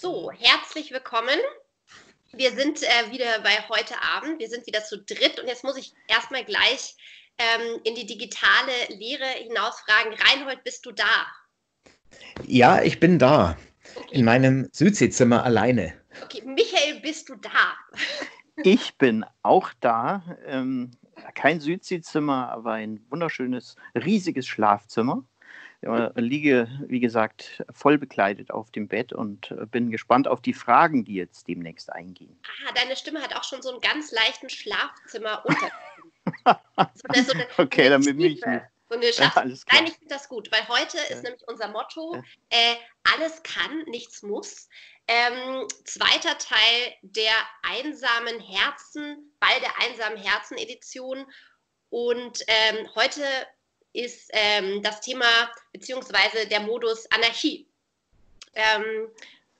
So, herzlich willkommen. Wir sind äh, wieder bei heute Abend. Wir sind wieder zu dritt und jetzt muss ich erstmal gleich ähm, in die digitale Lehre hinausfragen. Reinhold, bist du da? Ja, ich bin da. Okay. In meinem Südseezimmer alleine. Okay, Michael, bist du da? Ich bin auch da. Ähm, kein Südseezimmer, aber ein wunderschönes, riesiges Schlafzimmer liege, wie gesagt, voll bekleidet auf dem Bett und äh, bin gespannt auf die Fragen, die jetzt demnächst eingehen. Ah, deine Stimme hat auch schon so einen ganz leichten Schlafzimmer unter. so so okay, dann bin ich nicht. So eine ja, Nein, ich finde das gut, weil heute ja. ist nämlich unser Motto: ja. äh, alles kann, nichts muss. Ähm, zweiter Teil der einsamen Herzen, Ball der einsamen Herzen Edition. Und ähm, heute ist ähm, das Thema beziehungsweise der Modus Anarchie. Ähm,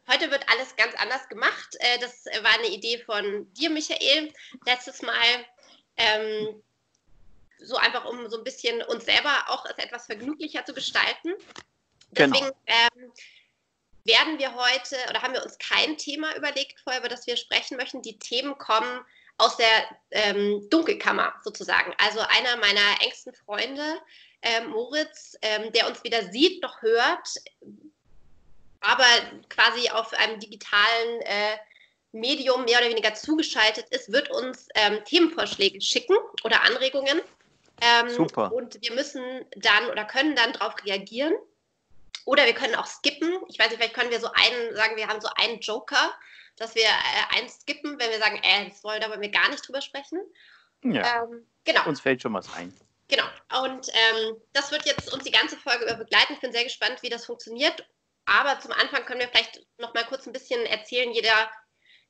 heute wird alles ganz anders gemacht. Äh, das war eine Idee von dir, Michael, letztes Mal. Ähm, so einfach, um so ein bisschen uns selber auch etwas vergnüglicher zu gestalten. Genau. Deswegen genau. werden wir heute oder haben wir uns kein Thema überlegt vorher, über das wir sprechen möchten. Die Themen kommen aus der ähm, Dunkelkammer sozusagen. Also einer meiner engsten Freunde, ähm, Moritz, ähm, der uns wieder sieht, noch hört, aber quasi auf einem digitalen äh, Medium mehr oder weniger zugeschaltet ist, wird uns ähm, Themenvorschläge schicken oder Anregungen. Ähm, Super. Und wir müssen dann oder können dann darauf reagieren. Oder wir können auch skippen. Ich weiß nicht, vielleicht können wir so einen, sagen wir haben so einen Joker, dass wir äh, eins skippen, wenn wir sagen, äh, das wollen, da wollen wir gar nicht drüber sprechen. Ja. Ähm, genau. Uns fällt schon was ein. Genau. Und ähm, das wird jetzt uns die ganze Folge über begleiten. Ich bin sehr gespannt, wie das funktioniert. Aber zum Anfang können wir vielleicht noch mal kurz ein bisschen erzählen, jeder,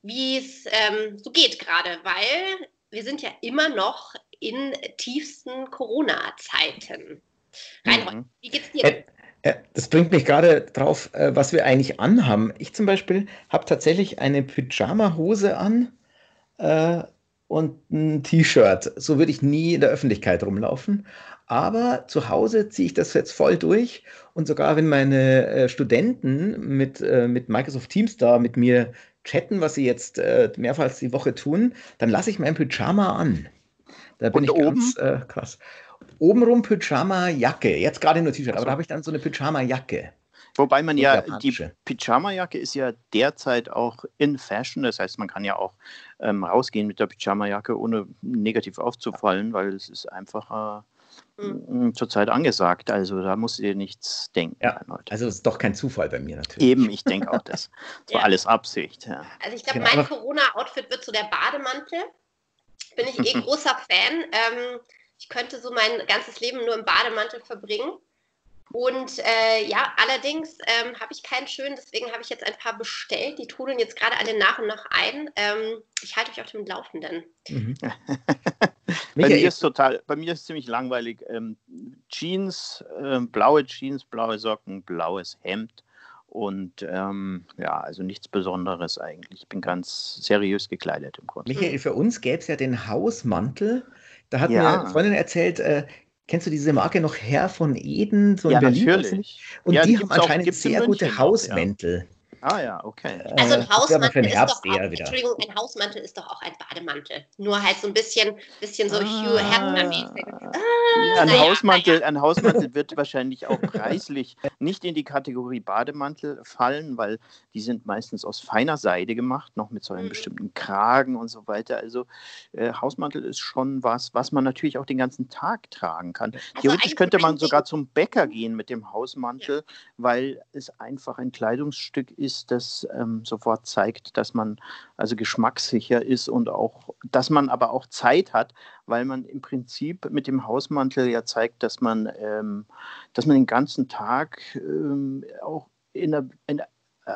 wie es ähm, so geht gerade, weil wir sind ja immer noch in tiefsten Corona-Zeiten. Reinhold, mhm. wie geht's dir? Denn? Das bringt mich gerade drauf, äh, was wir eigentlich anhaben. Ich zum Beispiel habe tatsächlich eine Pyjama-Hose an äh, und ein T-Shirt. So würde ich nie in der Öffentlichkeit rumlaufen. Aber zu Hause ziehe ich das jetzt voll durch. Und sogar wenn meine äh, Studenten mit, mit Microsoft Teams da mit mir chatten, was sie jetzt mehrfach die Woche tun, dann lasse ich mein Pyjama an. Da bin und ich oben? ganz krass obenrum Pyjama-Jacke. Jetzt gerade nur T-Shirt, aber da habe ich dann so eine Pyjama-Jacke. Wobei man ja, die Pyjama-Jacke ist ja derzeit auch in Fashion. Das heißt, man kann ja auch ähm, rausgehen mit der Pyjama-Jacke, ohne negativ aufzufallen, weil es ist einfach äh, mhm. zurzeit angesagt. Also da muss ihr nichts denken. Ja, also es ist doch kein Zufall bei mir natürlich. Eben, ich denke auch das. Das war ja. alles Absicht. Ja. Also ich glaube, genau. mein Corona-Outfit wird so der Bademantel. Bin ich eh großer Fan. Ähm, ich könnte so mein ganzes Leben nur im Bademantel verbringen. Und äh, ja, allerdings ähm, habe ich keinen schönen, deswegen habe ich jetzt ein paar bestellt. Die trudeln jetzt gerade alle nach und nach ein. Ähm, ich halte euch auf dem Laufenden. Mhm. bei, mir ist total, bei mir ist ziemlich langweilig. Ähm, Jeans, äh, blaue Jeans, blaue Socken, blaues Hemd. Und ähm, ja, also nichts Besonderes eigentlich. Ich bin ganz seriös gekleidet im Grunde. Michael, für uns gäbe es ja den Hausmantel. Da hat ja. mir eine Freundin erzählt, äh, kennst du diese Marke noch Herr von Eden, so in ja, Berlin? Natürlich. Und ja, die, die haben anscheinend sehr gute Hausmäntel. Ah ja, okay. Also ein Hausmantel ist doch auch, Entschuldigung, ein Hausmantel ist doch auch ein Bademantel. Nur halt so ein bisschen, bisschen so ah, Hugh Hefner-mäßig. Ah, ja, ein, Hausmantel, ja. ein Hausmantel wird wahrscheinlich auch preislich nicht in die Kategorie Bademantel fallen, weil die sind meistens aus feiner Seide gemacht, noch mit so einem mhm. bestimmten Kragen und so weiter. Also äh, Hausmantel ist schon was, was man natürlich auch den ganzen Tag tragen kann. Also Theoretisch könnte man sogar zum Bäcker gehen mit dem Hausmantel, ja. weil es einfach ein Kleidungsstück ist, ist, das ähm, sofort zeigt, dass man also geschmackssicher ist und auch, dass man aber auch Zeit hat, weil man im Prinzip mit dem Hausmantel ja zeigt, dass man, ähm, dass man den ganzen Tag ähm, auch in einer, in,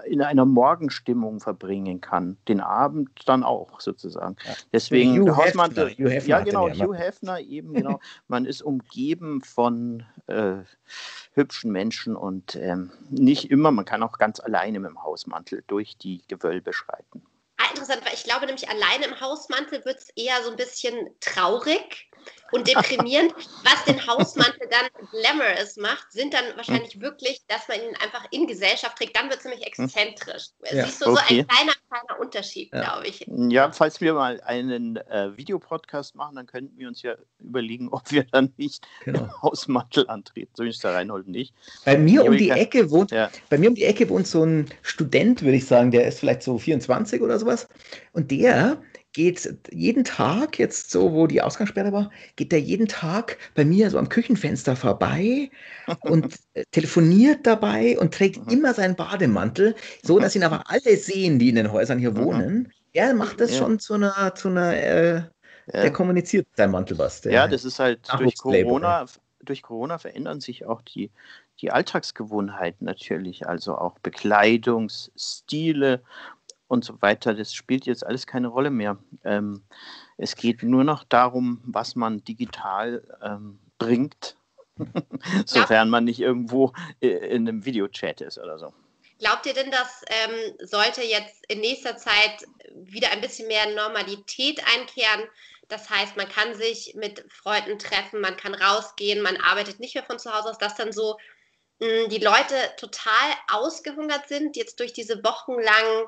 in einer Morgenstimmung verbringen kann. Den Abend dann auch sozusagen. Ja. Deswegen Hugh Hausmantel. Hefner, Hugh Hefner ja, genau, Hugh Hefner eben, genau. Man ist umgeben von äh, hübschen Menschen und ähm, nicht immer, man kann auch ganz alleine mit dem Hausmantel durch die Gewölbe schreiten. Ah, interessant, weil ich glaube nämlich alleine im Hausmantel wird es eher so ein bisschen traurig. Und deprimierend. Was den Hausmantel dann glamorous macht, sind dann wahrscheinlich wirklich, dass man ihn einfach in Gesellschaft trägt. Dann wird es nämlich exzentrisch. Ja. Siehst du, okay. so ein kleiner, kleiner Unterschied, ja. glaube ich. Ja, falls wir mal einen äh, Videopodcast machen, dann könnten wir uns ja überlegen, ob wir dann nicht genau. Hausmantel antreten. So ist der Reinhold nicht. Bei mir um die Ecke wohnt, ja. bei mir um die Ecke wohnt so ein Student, würde ich sagen, der ist vielleicht so 24 oder sowas. Und der geht jeden Tag, jetzt so, wo die Ausgangssperre war, geht der jeden Tag bei mir so am Küchenfenster vorbei und äh, telefoniert dabei und trägt mhm. immer seinen Bademantel, so dass ihn aber alle sehen, die in den Häusern hier wohnen. Er macht das ja. schon zu einer, zu einer äh, ja. der kommuniziert sein Mantel was. ja, das ist halt durch Corona, durch Corona verändern sich auch die, die Alltagsgewohnheiten natürlich, also auch Bekleidungsstile und so weiter, das spielt jetzt alles keine Rolle mehr. Ähm, es geht nur noch darum, was man digital ähm, bringt, sofern man nicht irgendwo äh, in einem Videochat ist oder so. Glaubt ihr denn, dass ähm, sollte jetzt in nächster Zeit wieder ein bisschen mehr Normalität einkehren? Das heißt, man kann sich mit Freunden treffen, man kann rausgehen, man arbeitet nicht mehr von zu Hause aus, dass dann so mh, hm, die Leute total ausgehungert sind, jetzt durch diese wochenlangen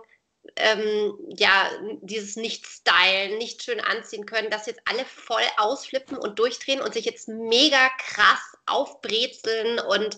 ähm, ja, dieses Nicht-Stylen, nicht schön anziehen können, dass jetzt alle voll ausflippen und durchdrehen und sich jetzt mega krass aufbrezeln und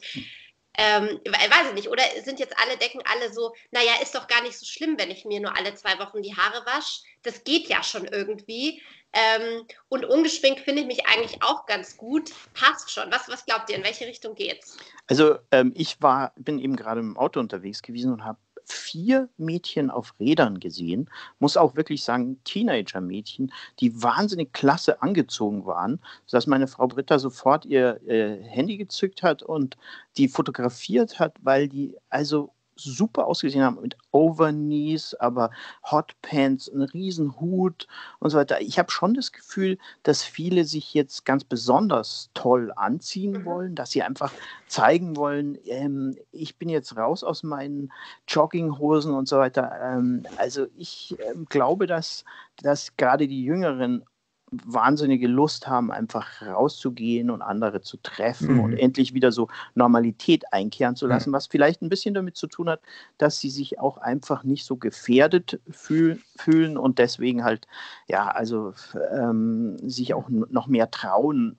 ähm, weiß ich nicht, oder sind jetzt alle, denken alle so, naja, ist doch gar nicht so schlimm, wenn ich mir nur alle zwei Wochen die Haare wasche. Das geht ja schon irgendwie. Ähm, und ungeschminkt finde ich mich eigentlich auch ganz gut. Passt schon. Was, was glaubt ihr, in welche Richtung geht's? Also ähm, ich war, bin eben gerade im Auto unterwegs gewesen und habe vier Mädchen auf Rädern gesehen, muss auch wirklich sagen, Teenager-Mädchen, die wahnsinnig klasse angezogen waren, sodass meine Frau Britta sofort ihr äh, Handy gezückt hat und die fotografiert hat, weil die also super ausgesehen haben mit Overknees, aber Hotpants, einen riesen Hut und so weiter. Ich habe schon das Gefühl, dass viele sich jetzt ganz besonders toll anziehen mhm. wollen, dass sie einfach zeigen wollen, ähm, ich bin jetzt raus aus meinen Jogginghosen und so weiter. Ähm, also ich ähm, glaube, dass, dass gerade die Jüngeren wahnsinnige Lust haben, einfach rauszugehen und andere zu treffen mhm. und endlich wieder so Normalität einkehren zu lassen, was vielleicht ein bisschen damit zu tun hat, dass sie sich auch einfach nicht so gefährdet fühl fühlen und deswegen halt, ja, also ähm, sich auch noch mehr trauen,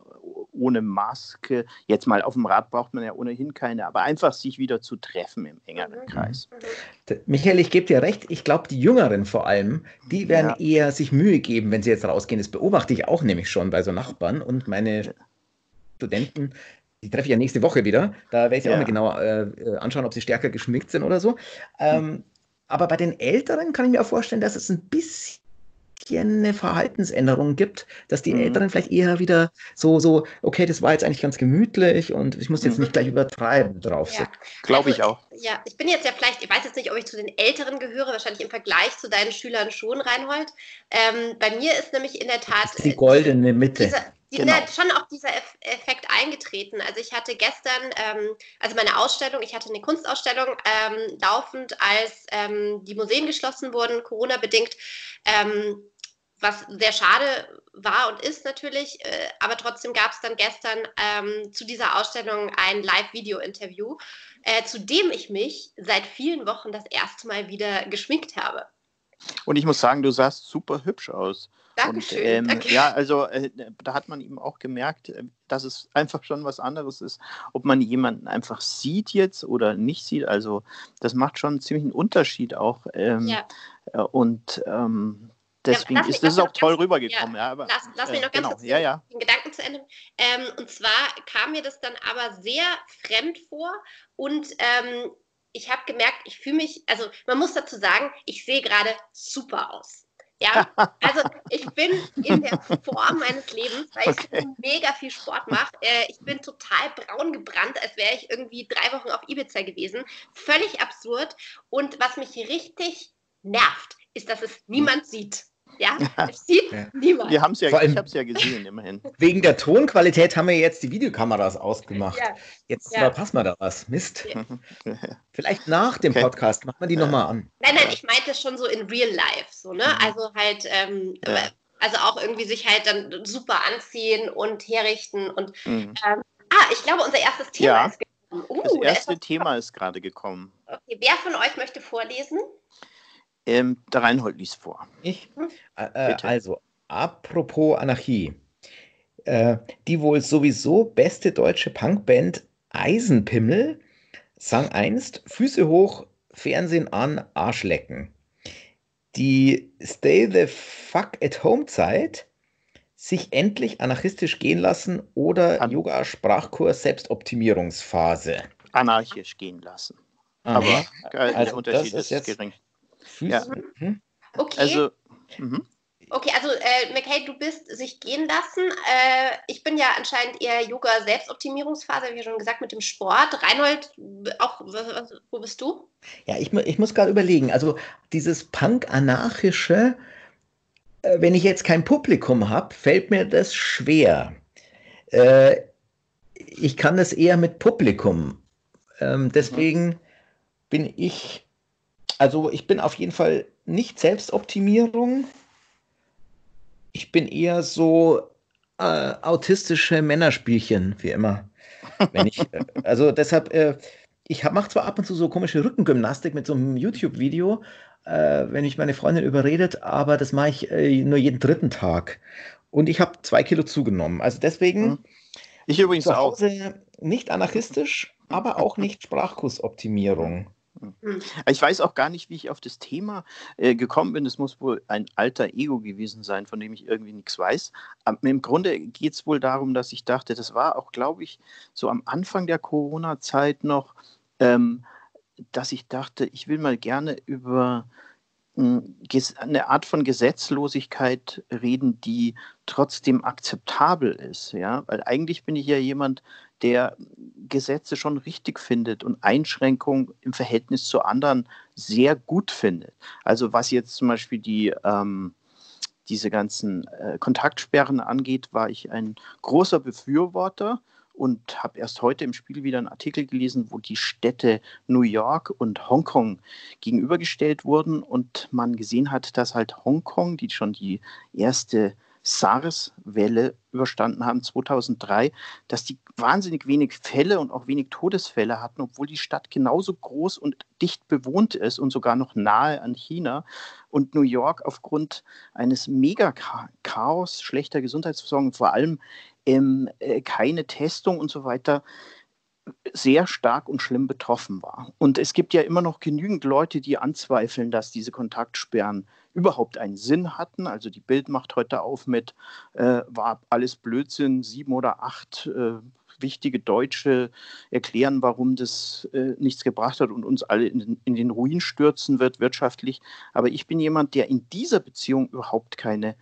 ohne Maske. Jetzt mal auf dem Rad braucht man ja ohnehin keine, aber einfach sich wieder zu treffen im engeren mhm. Kreis. Michael, ich gebe dir recht. Ich glaube, die Jüngeren vor allem, die werden ja. eher sich Mühe geben, wenn sie jetzt rausgehen. Das beobachte ich auch nämlich schon bei so Nachbarn und meine ja. Studenten. Die treffe ich ja nächste Woche wieder. Da werde ich ja. auch mal genau äh, anschauen, ob sie stärker geschminkt sind oder so. Ähm, hm. Aber bei den Älteren kann ich mir auch vorstellen, dass es ein bisschen eine Verhaltensänderung gibt, dass die mhm. Älteren vielleicht eher wieder so, so, okay, das war jetzt eigentlich ganz gemütlich und ich muss jetzt mhm. nicht gleich übertreiben drauf. Ja. Glaube ich also, auch. Ja, ich bin jetzt ja vielleicht, ich weiß jetzt nicht, ob ich zu den Älteren gehöre, wahrscheinlich im Vergleich zu deinen Schülern schon, Reinhold. Ähm, bei mir ist nämlich in der Tat. die goldene Mitte. Dieser, die, genau. schon auch dieser Effekt eingetreten. Also ich hatte gestern, ähm, also meine Ausstellung, ich hatte eine Kunstausstellung ähm, laufend, als ähm, die Museen geschlossen wurden, Corona-bedingt. Ähm, was sehr schade war und ist natürlich, äh, aber trotzdem gab es dann gestern ähm, zu dieser Ausstellung ein Live-Video-Interview, äh, zu dem ich mich seit vielen Wochen das erste Mal wieder geschminkt habe. Und ich muss sagen, du sahst super hübsch aus. Dankeschön. Und, ähm, danke. Ja, also äh, da hat man eben auch gemerkt, äh, dass es einfach schon was anderes ist, ob man jemanden einfach sieht jetzt oder nicht sieht. Also das macht schon ziemlich einen Unterschied auch. Ähm, ja. Äh, und ähm, deswegen ja, ist das auch toll rübergekommen. Ja, aber, lass, lass mich noch ganz genau, kurz ja, ja. den Gedanken zu Ende. Ähm, und zwar kam mir das dann aber sehr fremd vor und ähm, ich habe gemerkt, ich fühle mich, also man muss dazu sagen, ich sehe gerade super aus. Ja, also ich bin in der Form meines Lebens, weil ich okay. mega viel Sport mache. Äh, ich bin total braun gebrannt, als wäre ich irgendwie drei Wochen auf Ibiza gewesen. Völlig absurd. Und was mich richtig nervt, ist, dass es niemand sieht. Ja, es sieht ja. niemand. Wir haben's ja, Vor ich habe es ja gesehen, immerhin. Wegen der Tonqualität haben wir jetzt die Videokameras ausgemacht. Ja. Jetzt ja. verpassen wir da was. Mist. Ja. Vielleicht nach dem okay. Podcast machen wir die ja. nochmal an. Nein, nein, ich meinte schon so in real life. So, ne? Mhm. Also halt, ähm, Also auch irgendwie sich halt dann super anziehen und herrichten und mhm. ähm, ah, ich glaube, unser erstes Thema ja. ist gekommen. Uh, das erste ist Thema ist gerade gekommen. Okay, wer von euch möchte vorlesen? Ähm, der Reinhold liest vor. Ich? Hm? Äh, also, apropos Anarchie. Äh, die wohl sowieso beste deutsche Punkband Eisenpimmel sang einst Füße hoch, Fernsehen an, Arschlecken. Die Stay the Fuck at Home Zeit, sich endlich anarchistisch gehen lassen oder An Yoga-Sprachkurs Selbstoptimierungsphase. Anarchisch gehen lassen. Aha. Aber also der Unterschied ist, ist gering. Ja. Mhm. Okay. Also, mhm. Okay, also äh, McKay, du bist sich gehen lassen. Äh, ich bin ja anscheinend eher Yoga-Selbstoptimierungsphase, wie schon gesagt, mit dem Sport. Reinhold, auch, wo bist du? Ja, ich, ich muss gerade überlegen. Also dieses Punk-Anarchische, äh, wenn ich jetzt kein Publikum habe, fällt mir das schwer. Äh, ich kann das eher mit Publikum. Ähm, deswegen mhm. bin ich, also ich bin auf jeden Fall nicht Selbstoptimierung ich bin eher so äh, autistische Männerspielchen, wie immer. Wenn ich, äh, also deshalb, äh, ich mache zwar ab und zu so komische Rückengymnastik mit so einem YouTube-Video, äh, wenn ich meine Freundin überredet, aber das mache ich äh, nur jeden dritten Tag. Und ich habe zwei Kilo zugenommen. Also deswegen. Mhm. Ich übrigens auch. Nicht anarchistisch, aber auch nicht Sprachkursoptimierung. Hm. Ich weiß auch gar nicht, wie ich auf das Thema äh, gekommen bin. Es muss wohl ein alter Ego gewesen sein, von dem ich irgendwie nichts weiß. Aber Im Grunde geht es wohl darum, dass ich dachte, das war auch, glaube ich, so am Anfang der Corona-Zeit noch, ähm, dass ich dachte, ich will mal gerne über hm, eine Art von Gesetzlosigkeit reden, die trotzdem akzeptabel ist. Ja? Weil eigentlich bin ich ja jemand, der Gesetze schon richtig findet und Einschränkungen im Verhältnis zu anderen sehr gut findet. Also was jetzt zum Beispiel die, ähm, diese ganzen äh, Kontaktsperren angeht, war ich ein großer Befürworter und habe erst heute im Spiel wieder einen Artikel gelesen, wo die Städte New York und Hongkong gegenübergestellt wurden und man gesehen hat, dass halt Hongkong, die schon die erste SARS-Welle überstanden haben 2003, dass die wahnsinnig wenig Fälle und auch wenig Todesfälle hatten, obwohl die Stadt genauso groß und dicht bewohnt ist und sogar noch nahe an China. Und New York aufgrund eines Mega-Chaos, schlechter Gesundheitsversorgung, vor allem ähm, äh, keine Testung und so weiter, sehr stark und schlimm betroffen war. Und es gibt ja immer noch genügend Leute, die anzweifeln, dass diese Kontaktsperren überhaupt einen Sinn hatten. Also die Bild macht heute auf mit, äh, war alles Blödsinn, sieben oder acht äh, wichtige Deutsche erklären, warum das äh, nichts gebracht hat und uns alle in, in, den Ruin stürzen wird wirtschaftlich. Aber ich bin jemand, der in dieser Beziehung überhaupt keine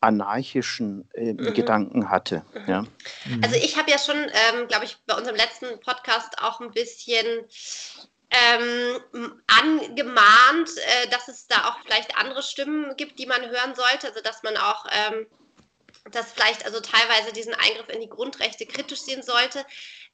anarchischen äh, mhm. Gedanken hatte. Mhm. Ja. Also ich habe ja schon, ähm, glaube ich, bei unserem letzten Podcast auch ein bisschen ähm, angemahnt, äh, dass es da auch vielleicht andere Stimmen gibt, die man hören sollte. Also dass man auch ähm, dass vielleicht also teilweise diesen Eingriff in die Grundrechte kritisch sehen sollte.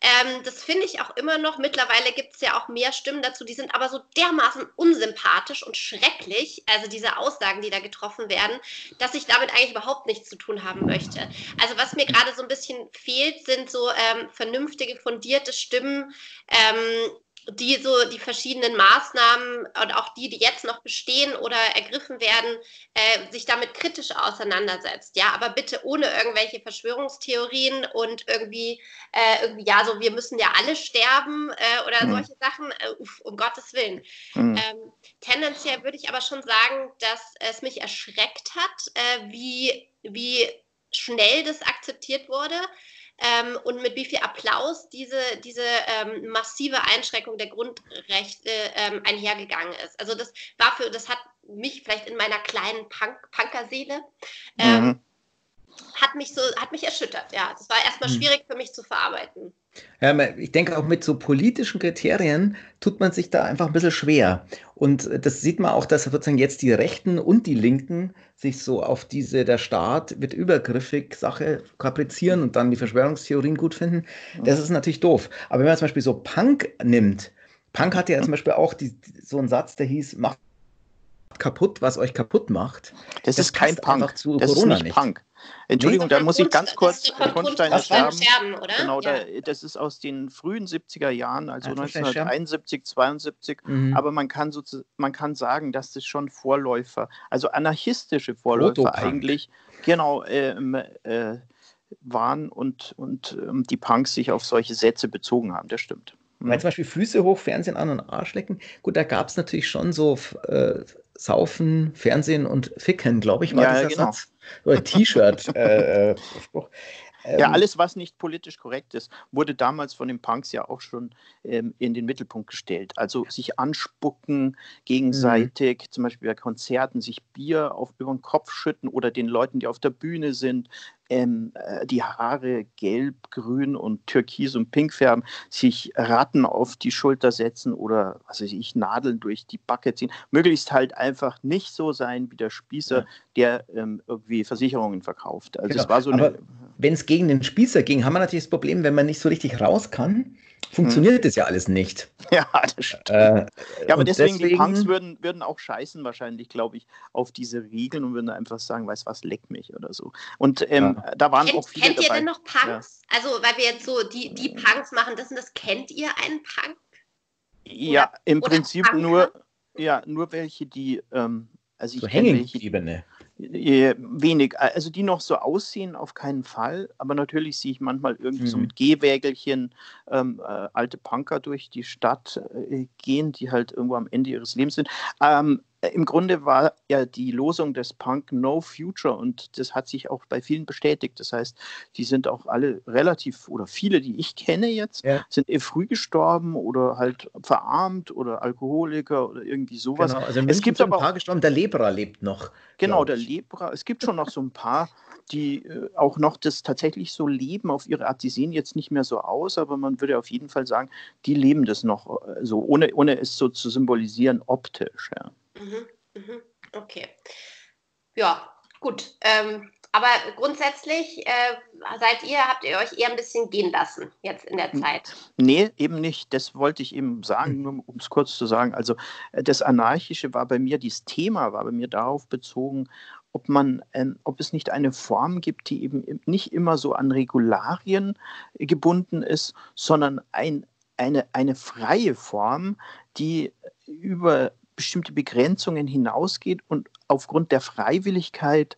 Ähm, das finde ich auch immer noch. Mittlerweile gibt es ja auch mehr Stimmen dazu, die sind aber so dermaßen unsympathisch und schrecklich, also diese Aussagen, die da getroffen werden, dass ich damit eigentlich überhaupt nichts zu tun haben möchte. Also was mir gerade so ein bisschen fehlt, sind so ähm, vernünftige, fundierte Stimmen, ähm, die so die verschiedenen Maßnahmen und auch die, die jetzt noch bestehen oder ergriffen werden, äh, sich damit kritisch auseinandersetzt. Ja, aber bitte ohne irgendwelche Verschwörungstheorien und irgendwie, äh, irgendwie ja, so wir müssen ja alle sterben äh, oder mhm. solche Sachen, äh, um Gottes Willen. Mhm. Ähm, tendenziell würde ich aber schon sagen, dass es mich erschreckt hat, äh, wie, wie schnell das akzeptiert wurde ähm, und mit wie viel Applaus diese, diese ähm, massive Einschränkung der Grundrechte ähm, einhergegangen ist. Also das war für, das hat mich vielleicht in meiner kleinen Punk Punkerseele ähm, mhm. Hat mich so, hat mich erschüttert. Ja, das war erstmal mhm. schwierig für mich zu verarbeiten. Ja, ich denke auch mit so politischen Kriterien tut man sich da einfach ein bisschen schwer. Und das sieht man auch, dass sozusagen jetzt die Rechten und die Linken sich so auf diese, der Staat wird übergriffig Sache kaprizieren und dann die Verschwörungstheorien gut finden. Das ist natürlich doof. Aber wenn man zum Beispiel so Punk nimmt, Punk hatte ja zum Beispiel auch die, so einen Satz, der hieß, mach kaputt, was euch kaputt macht. Das, das ist kein Punk. Zu das Corona ist nicht, nicht Punk. Entschuldigung, nee? da muss ich ganz kurz Grundsteine Scherben. Scherben oder? Genau, ja. da, das ist aus den frühen 70er Jahren, also ja, 1971, 72. Mhm. Aber man kann, so, man kann sagen, dass das schon Vorläufer, also anarchistische Vorläufer Protopunk. eigentlich, genau, ähm, äh, waren und, und ähm, die Punks sich auf solche Sätze bezogen haben. Das stimmt. Weil zum Beispiel Füße hoch, Fernsehen an und Arsch lecken. Gut, da gab es natürlich schon so äh, Saufen, Fernsehen und Ficken, glaube ich, war ja, dieser genau. Satz. Oder T-Shirt. äh, äh, ähm, ja, alles, was nicht politisch korrekt ist, wurde damals von den Punks ja auch schon ähm, in den Mittelpunkt gestellt. Also sich anspucken gegenseitig, mhm. zum Beispiel bei Konzerten, sich Bier auf, über den Kopf schütten oder den Leuten, die auf der Bühne sind, ähm, äh, die Haare gelb, grün und türkis und pink färben, sich Ratten auf die Schulter setzen oder was weiß ich, Nadeln durch die Backe ziehen. Möglichst halt einfach nicht so sein wie der Spießer, ja. der ähm, irgendwie Versicherungen verkauft. Also genau. es war so eine. Wenn es gegen den Spießer ging, haben wir natürlich das Problem, wenn man nicht so richtig raus kann, funktioniert hm. das ja alles nicht. Ja, das stimmt. Äh, ja, aber deswegen, deswegen, die Punks würden, würden auch scheißen wahrscheinlich, glaube ich, auf diese Regeln und würden einfach sagen, weiß was, leck mich oder so. Und ähm, ja. da waren kennt, auch viele Kennt ihr dabei. denn noch Punks? Ja. Also, weil wir jetzt so die, die Punks machen, das, das kennt ihr einen Punk? Ja, oder, im Prinzip Punker? nur, ja, nur welche, die, ähm, also ich so kenne welche, Wenig, also die noch so aussehen, auf keinen Fall. Aber natürlich sehe ich manchmal irgendwie mhm. so mit Gehwägelchen ähm, äh, alte Punker durch die Stadt äh, gehen, die halt irgendwo am Ende ihres Lebens sind. Ähm, äh, im Grunde war ja die Losung des Punk No Future und das hat sich auch bei vielen bestätigt. Das heißt, die sind auch alle relativ oder viele, die ich kenne jetzt, ja. sind eh früh gestorben oder halt verarmt oder Alkoholiker oder irgendwie sowas. Genau, also es gibt aber ein paar gestorben, der Lebra lebt noch. Genau, der Lebra. Es gibt schon noch so ein paar, die äh, auch noch das tatsächlich so leben auf ihre Art. Die sehen jetzt nicht mehr so aus, aber man würde auf jeden Fall sagen, die leben das noch äh, so, ohne, ohne es so zu symbolisieren optisch. Ja. Mhm, mhm, okay. Ja, gut. Ähm, aber grundsätzlich äh, seid ihr, habt ihr euch eher ein bisschen gehen lassen jetzt in der Zeit? Nee, eben nicht. Das wollte ich eben sagen, nur um es kurz zu sagen. Also äh, das Anarchische war bei mir, dieses Thema war bei mir darauf bezogen, ob man, ähm, ob es nicht eine Form gibt, die eben nicht immer so an Regularien gebunden ist, sondern ein, eine, eine freie Form, die über bestimmte Begrenzungen hinausgeht und aufgrund der Freiwilligkeit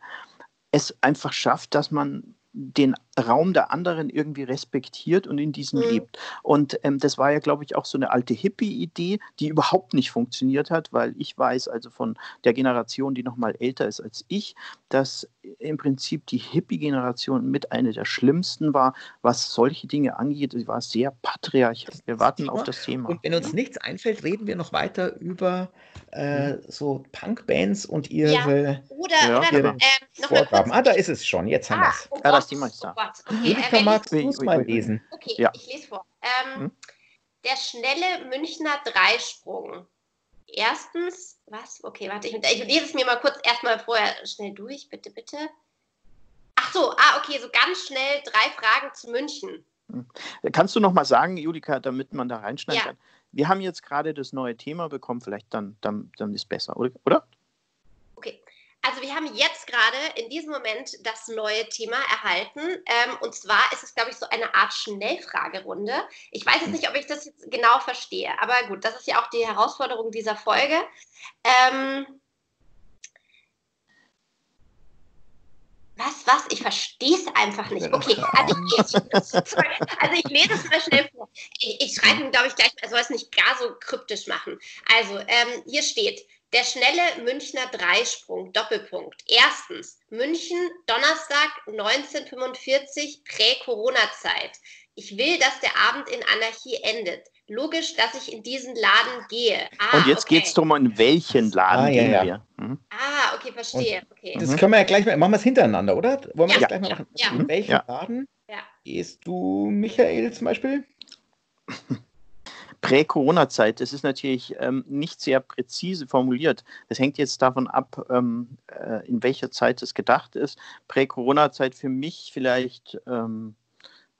es einfach schafft, dass man den Raum der anderen irgendwie respektiert und in diesem mhm. lebt. Und ähm, das war ja, glaube ich, auch so eine alte Hippie-Idee, die überhaupt nicht funktioniert hat, weil ich weiß also von der Generation, die noch mal älter ist als ich, dass im Prinzip die Hippie-Generation mit einer der schlimmsten war, was solche Dinge angeht. Sie war sehr patriarchal. Wir warten auf das Thema. Und wenn uns ja. nichts einfällt, reden wir noch weiter über äh, so Punk-Bands und ihre, ja. oder, ja. oder ihre äh, Vorgaben. Ah, da ist es schon. Jetzt haben wir es. Thema ist da. Oh Okay, Erika, magst du es mal lesen? Okay, ja. ich lese vor. Ähm, hm? Der schnelle Münchner Dreisprung. Erstens, was? Okay, warte, ich, ich lese es mir mal kurz erstmal vorher schnell durch, bitte, bitte. Ach so, ah, okay, so ganz schnell drei Fragen zu München. Hm. Kannst du noch mal sagen, Julika, damit man da reinschneiden ja. kann? Wir haben jetzt gerade das neue Thema bekommen, vielleicht dann, dann, dann ist es besser, oder? Also wir haben jetzt gerade in diesem Moment das neue Thema erhalten. Ähm, und zwar ist es, glaube ich, so eine Art Schnellfragerunde. Ich weiß jetzt nicht, ob ich das jetzt genau verstehe, aber gut, das ist ja auch die Herausforderung dieser Folge. Ähm, was, was? Ich verstehe es einfach nicht. Okay, also ich, also ich lese es mal schnell vor. Ich, ich schreibe, glaube ich, gleich, er soll es nicht gar so kryptisch machen. Also, ähm, hier steht, der schnelle Münchner Dreisprung, Doppelpunkt. Erstens, München, Donnerstag 1945, Prä-Corona-Zeit. Ich will, dass der Abend in Anarchie endet. Logisch, dass ich in diesen Laden gehe. Ah, Und jetzt okay. geht es darum, in welchen Laden ah, gehen ja, wir. Mhm. Ah, okay, verstehe. Okay. Das können wir ja gleich mal, machen wir es hintereinander, oder? Wollen wir ja. das gleich mal machen? Ja. In welchen Laden gehst du, Michael, zum Beispiel? Prä-Corona-Zeit, das ist natürlich ähm, nicht sehr präzise formuliert. Das hängt jetzt davon ab, ähm, äh, in welcher Zeit es gedacht ist. Prä-Corona-Zeit für mich vielleicht, ähm,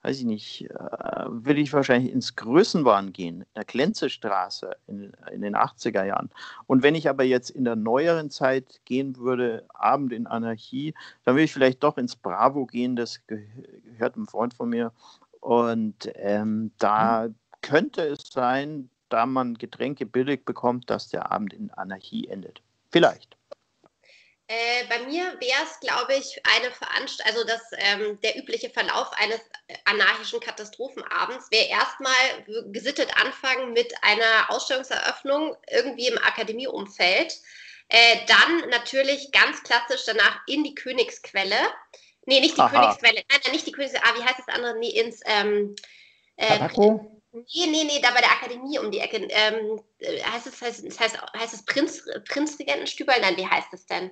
weiß ich nicht, äh, will ich wahrscheinlich ins Größenwahn gehen, in der Klenzestraße in, in den 80er Jahren. Und wenn ich aber jetzt in der neueren Zeit gehen würde, Abend in Anarchie, dann würde ich vielleicht doch ins Bravo gehen, das gehört einem Freund von mir. Und ähm, da mhm. Könnte es sein, da man Getränke billig bekommt, dass der Abend in Anarchie endet. Vielleicht. Äh, bei mir wäre es, glaube ich, eine Veranstaltung, also das, ähm, der übliche Verlauf eines anarchischen Katastrophenabends wäre erstmal gesittet anfangen mit einer Ausstellungseröffnung irgendwie im Akademieumfeld. Äh, dann natürlich ganz klassisch danach in die Königsquelle. Nee, nicht die Aha. Königsquelle. Nein, nein, nicht die Königsquelle. Ah, wie heißt das andere? Nee, ins. Ähm, äh, Nee, nee, nee, da bei der Akademie um die Ecke. Ähm, äh, heißt es, heißt, heißt, heißt es Prinz, Prinzregentenstübel? Nein, wie heißt es denn?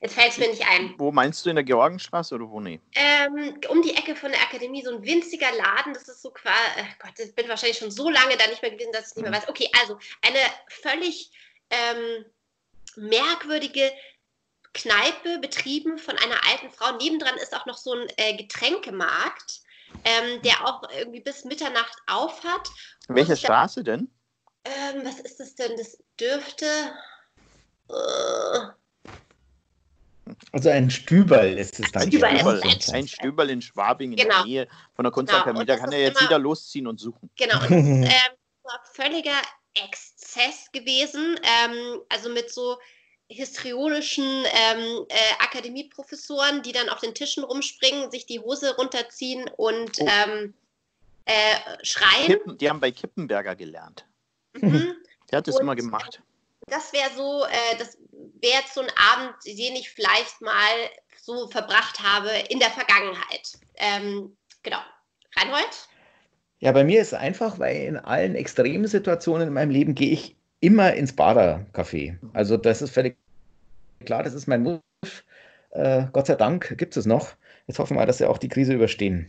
Jetzt fällt es mir nicht ein. Wo meinst du, in der Georgenstraße oder wo nee? Ähm, um die Ecke von der Akademie, so ein winziger Laden, das ist so quasi, äh, Gott, ich bin wahrscheinlich schon so lange da nicht mehr gewesen, dass ich nicht mehr mhm. weiß. Okay, also eine völlig ähm, merkwürdige Kneipe, betrieben von einer alten Frau. Nebendran ist auch noch so ein äh, Getränkemarkt, ähm, der auch irgendwie bis Mitternacht auf hat. Welche Straße da, denn? Ähm, was ist das denn? Das dürfte. Äh, also ein Stüberl ist es dann. Stüberl, Stüberl, ein, ein Stüberl in Schwabing in genau. der Nähe von der Kunstakademie. Genau. Da kann er jetzt wieder losziehen und suchen. Genau. Und das ist ähm, völliger Exzess gewesen. Ähm, also mit so histrionischen ähm, äh, Akademieprofessoren, die dann auf den Tischen rumspringen, sich die Hose runterziehen und oh. ähm, äh, schreien. Kippen, die haben bei Kippenberger gelernt. Mhm. Der hat das und, immer gemacht das wäre so, äh, das wäre jetzt so ein Abend, den ich vielleicht mal so verbracht habe in der Vergangenheit. Ähm, genau. Reinhold? Ja, bei mir ist es einfach, weil in allen extremen Situationen in meinem Leben gehe ich immer ins Badercafé. Also das ist völlig klar, das ist mein Move. Äh, Gott sei Dank gibt es noch. Jetzt hoffen wir mal, dass wir auch die Krise überstehen.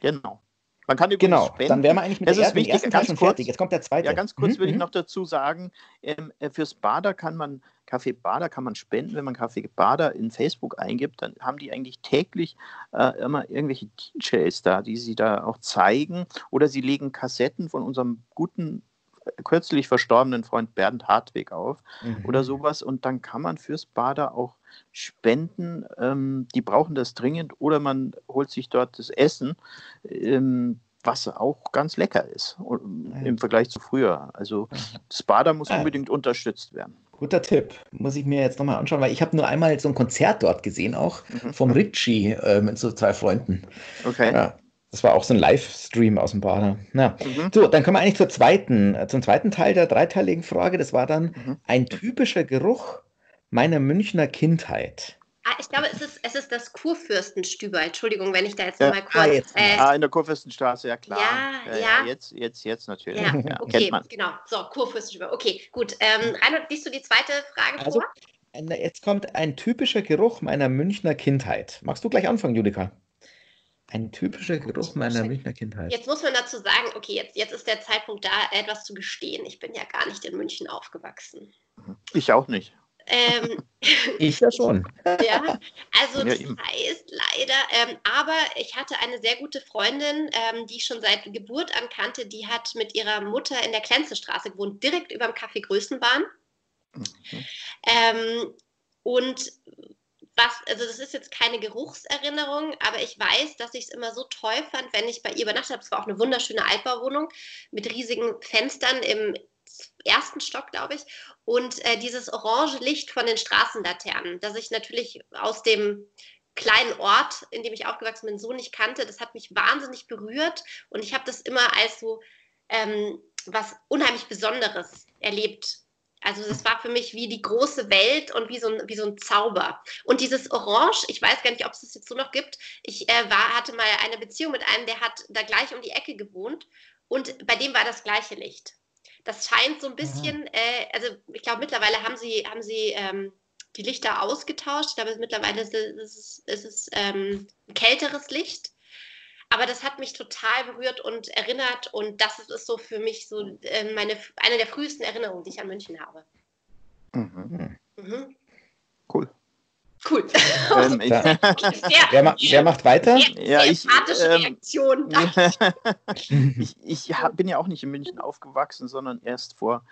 Genau. Man kann übrigens genau, spenden. dann wären wir eigentlich mit das der wichtig, ersten Teil schon fertig. Jetzt kommt der zweite. Ja, ganz kurz mhm. will ich mhm. noch dazu sagen, ähm, äh, fürs Bader kann man, Kaffee Bader kann man spenden, wenn man Kaffee Bader in Facebook eingibt, dann haben die eigentlich täglich äh, immer irgendwelche DJs da, die sie da auch zeigen oder sie legen Kassetten von unserem guten kürzlich verstorbenen Freund Bernd Hartwig auf mhm. oder sowas und dann kann man fürs Bader auch spenden. Ähm, die brauchen das dringend oder man holt sich dort das Essen, ähm, was auch ganz lecker ist im Vergleich zu früher. Also das Bader muss unbedingt unterstützt werden. Guter Tipp. Muss ich mir jetzt nochmal anschauen, weil ich habe nur einmal so ein Konzert dort gesehen, auch mhm. vom Ritchie äh, mit so zwei Freunden. Okay. Ja. Das war auch so ein Livestream aus dem Bader. Na, mhm. So, dann kommen wir eigentlich zur zweiten, zum zweiten Teil der dreiteiligen Frage. Das war dann mhm. ein typischer Geruch meiner Münchner Kindheit. Ah, ich glaube, es ist, es ist das Kurfürstenstüber. Entschuldigung, wenn ich da jetzt ja. nochmal kurz. Ah, jetzt, äh, ah, in der Kurfürstenstraße, ja klar. Ja, ja. ja. Jetzt, jetzt, jetzt natürlich. Ja, ja okay, genau. So, Kurfürstenstüber. Okay, gut. Ähm, Reinhard, liest du die zweite Frage also, vor? Jetzt kommt ein typischer Geruch meiner Münchner Kindheit. Magst du gleich anfangen, Julika? Ein typischer Geruch meiner Münchner Kindheit. Jetzt muss man dazu sagen, okay, jetzt, jetzt ist der Zeitpunkt da, etwas zu gestehen. Ich bin ja gar nicht in München aufgewachsen. Ich auch nicht. Ähm, ich ja schon. ja, also das ja, heißt leider, ähm, aber ich hatte eine sehr gute Freundin, ähm, die ich schon seit Geburt an kannte, die hat mit ihrer Mutter in der Klenzestraße gewohnt, direkt über dem Café Größenbahn. Mhm. Ähm, und was, also das ist jetzt keine Geruchserinnerung, aber ich weiß, dass ich es immer so toll fand, wenn ich bei ihr übernachtet habe. Es war auch eine wunderschöne Altbauwohnung mit riesigen Fenstern im ersten Stock, glaube ich. Und äh, dieses orange Licht von den Straßenlaternen, das ich natürlich aus dem kleinen Ort, in dem ich aufgewachsen bin, so nicht kannte, das hat mich wahnsinnig berührt. Und ich habe das immer als so ähm, was unheimlich Besonderes erlebt. Also das war für mich wie die große Welt und wie so ein, wie so ein Zauber. Und dieses Orange, ich weiß gar nicht, ob es das jetzt so noch gibt. Ich äh, war, hatte mal eine Beziehung mit einem, der hat da gleich um die Ecke gewohnt und bei dem war das gleiche Licht. Das scheint so ein bisschen, äh, also ich glaube, mittlerweile haben sie, haben sie ähm, die Lichter ausgetauscht. Ich glaube, mittlerweile ist es, ist es ähm, kälteres Licht. Aber das hat mich total berührt und erinnert und das ist so für mich so äh, meine, eine der frühesten Erinnerungen, die ich an München habe. Mhm. Mhm. Cool. Cool. Ähm, ich, sehr, wer, ma wer, macht weiter? Sehr, ja, ich, ähm, Reaktion. ich, ich hab, bin ja auch nicht in München aufgewachsen, sondern erst vor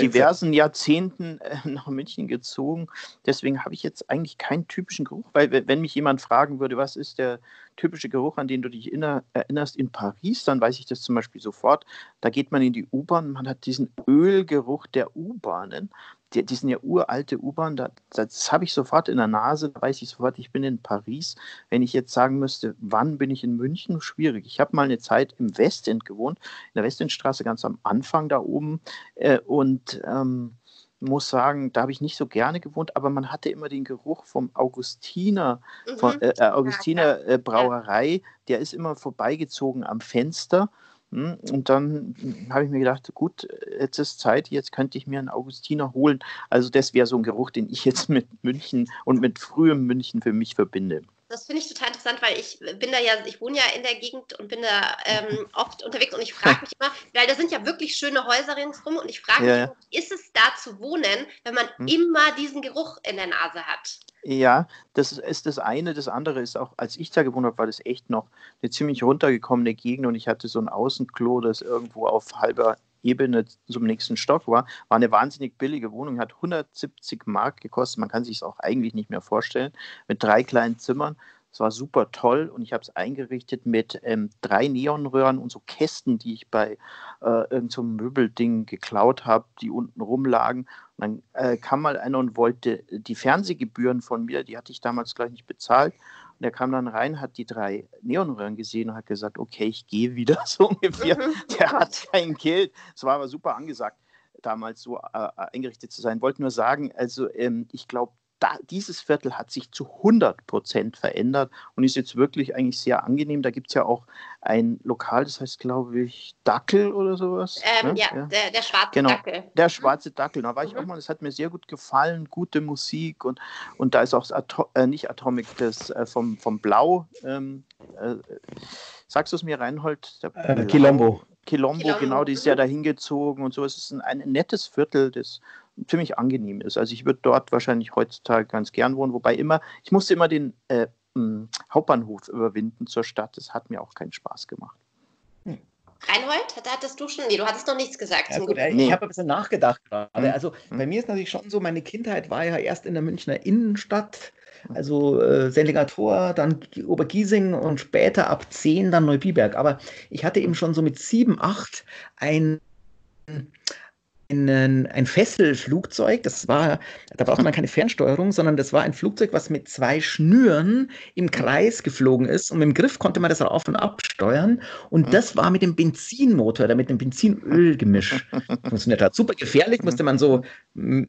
diversen Jahrzehnten äh, nach München gezogen. Deswegen habe ich jetzt eigentlich keinen typischen Geruch, weil wenn mich jemand fragen würde, was ist der typische Geruch, an den du dich erinnerst in Paris, dann weiß ich das zum Beispiel sofort. Da geht man in die U-Bahn, man hat diesen Ölgeruch der U-Bahnen die, die sind ja uralte U-Bahn, das, das habe ich sofort in der Nase, da weiß ich sofort, ich bin in Paris. Wenn ich jetzt sagen müsste, wann bin ich in München, schwierig. Ich habe mal eine Zeit im Westend gewohnt, in der Westendstraße ganz am Anfang da oben äh, und ähm, muss sagen, da habe ich nicht so gerne gewohnt, aber man hatte immer den Geruch vom Augustiner, mhm. von, äh, äh Augustiner äh, Brauerei, der ist immer vorbeigezogen am Fenster und dann habe ich mir gedacht, gut, jetzt ist Zeit, jetzt könnte ich mir einen Augustiner holen. Also das wäre so ein Geruch, den ich jetzt mit München und mit frühem München für mich verbinde. Das finde ich total interessant, weil ich bin da ja, ich wohne ja in der Gegend und bin da ähm, oft unterwegs und ich frage mich immer, weil da sind ja wirklich schöne Häuser ringsrum und ich frage mich, ja. ist es da zu wohnen, wenn man hm. immer diesen Geruch in der Nase hat? Ja, das ist das eine. Das andere ist auch, als ich da gewohnt habe, war das echt noch eine ziemlich runtergekommene Gegend und ich hatte so ein Außenklo, das irgendwo auf halber Ebene zum nächsten Stock war. War eine wahnsinnig billige Wohnung, hat 170 Mark gekostet. Man kann sich es auch eigentlich nicht mehr vorstellen. Mit drei kleinen Zimmern. Es war super toll und ich habe es eingerichtet mit ähm, drei Neonröhren und so Kästen, die ich bei äh, irgendeinem so Möbelding geklaut habe, die unten rumlagen. Und dann äh, kam mal einer und wollte die Fernsehgebühren von mir, die hatte ich damals gleich nicht bezahlt. Und er kam dann rein, hat die drei Neonröhren gesehen und hat gesagt, okay, ich gehe wieder so ungefähr. Mhm. Der hat kein Geld. Es war aber super angesagt damals so äh, eingerichtet zu sein. Ich wollte nur sagen, also ähm, ich glaube, da, dieses Viertel hat sich zu 100 Prozent verändert und ist jetzt wirklich eigentlich sehr angenehm. Da gibt es ja auch ein Lokal, das heißt, glaube ich, Dackel oder sowas. Ähm, ne? ja, ja, Der, der schwarze genau, Dackel. Der schwarze Dackel. Da war ich mhm. auch mal, das hat mir sehr gut gefallen, gute Musik und, und da ist auch Atom, äh, nicht Atomic, das äh, vom, vom Blau. Ähm, äh, sagst du es mir, Reinhold? Äh, Kilombo. Kilombo, Kilombo, genau, die ist ja mhm. da hingezogen und so. Es ist ein, ein nettes Viertel, das ziemlich angenehm ist. Also ich würde dort wahrscheinlich heutzutage ganz gern wohnen, wobei immer, ich musste immer den äh, Hauptbahnhof überwinden zur Stadt. Das hat mir auch keinen Spaß gemacht. Hm. Reinhold, hattest du schon? Nee, du hattest noch nichts gesagt. Ja, gut, ich habe ein bisschen nachgedacht gerade. Mhm. Also hm. bei mir ist natürlich schon so, meine Kindheit war ja erst in der Münchner Innenstadt, hm. also äh, Sendlinger Tor, dann Obergiesing und später ab 10 dann Neubiberg. Aber ich hatte eben schon so mit 7, 8 ein ein, ein Fesselflugzeug. Das war, da brauchte man keine Fernsteuerung, sondern das war ein Flugzeug, was mit zwei Schnüren im Kreis geflogen ist. Und mit dem Griff konnte man das auf und ab steuern. Und mhm. das war mit dem Benzinmotor oder mit dem Benzinölgemisch funktioniert hat. Super gefährlich, musste man so, mhm.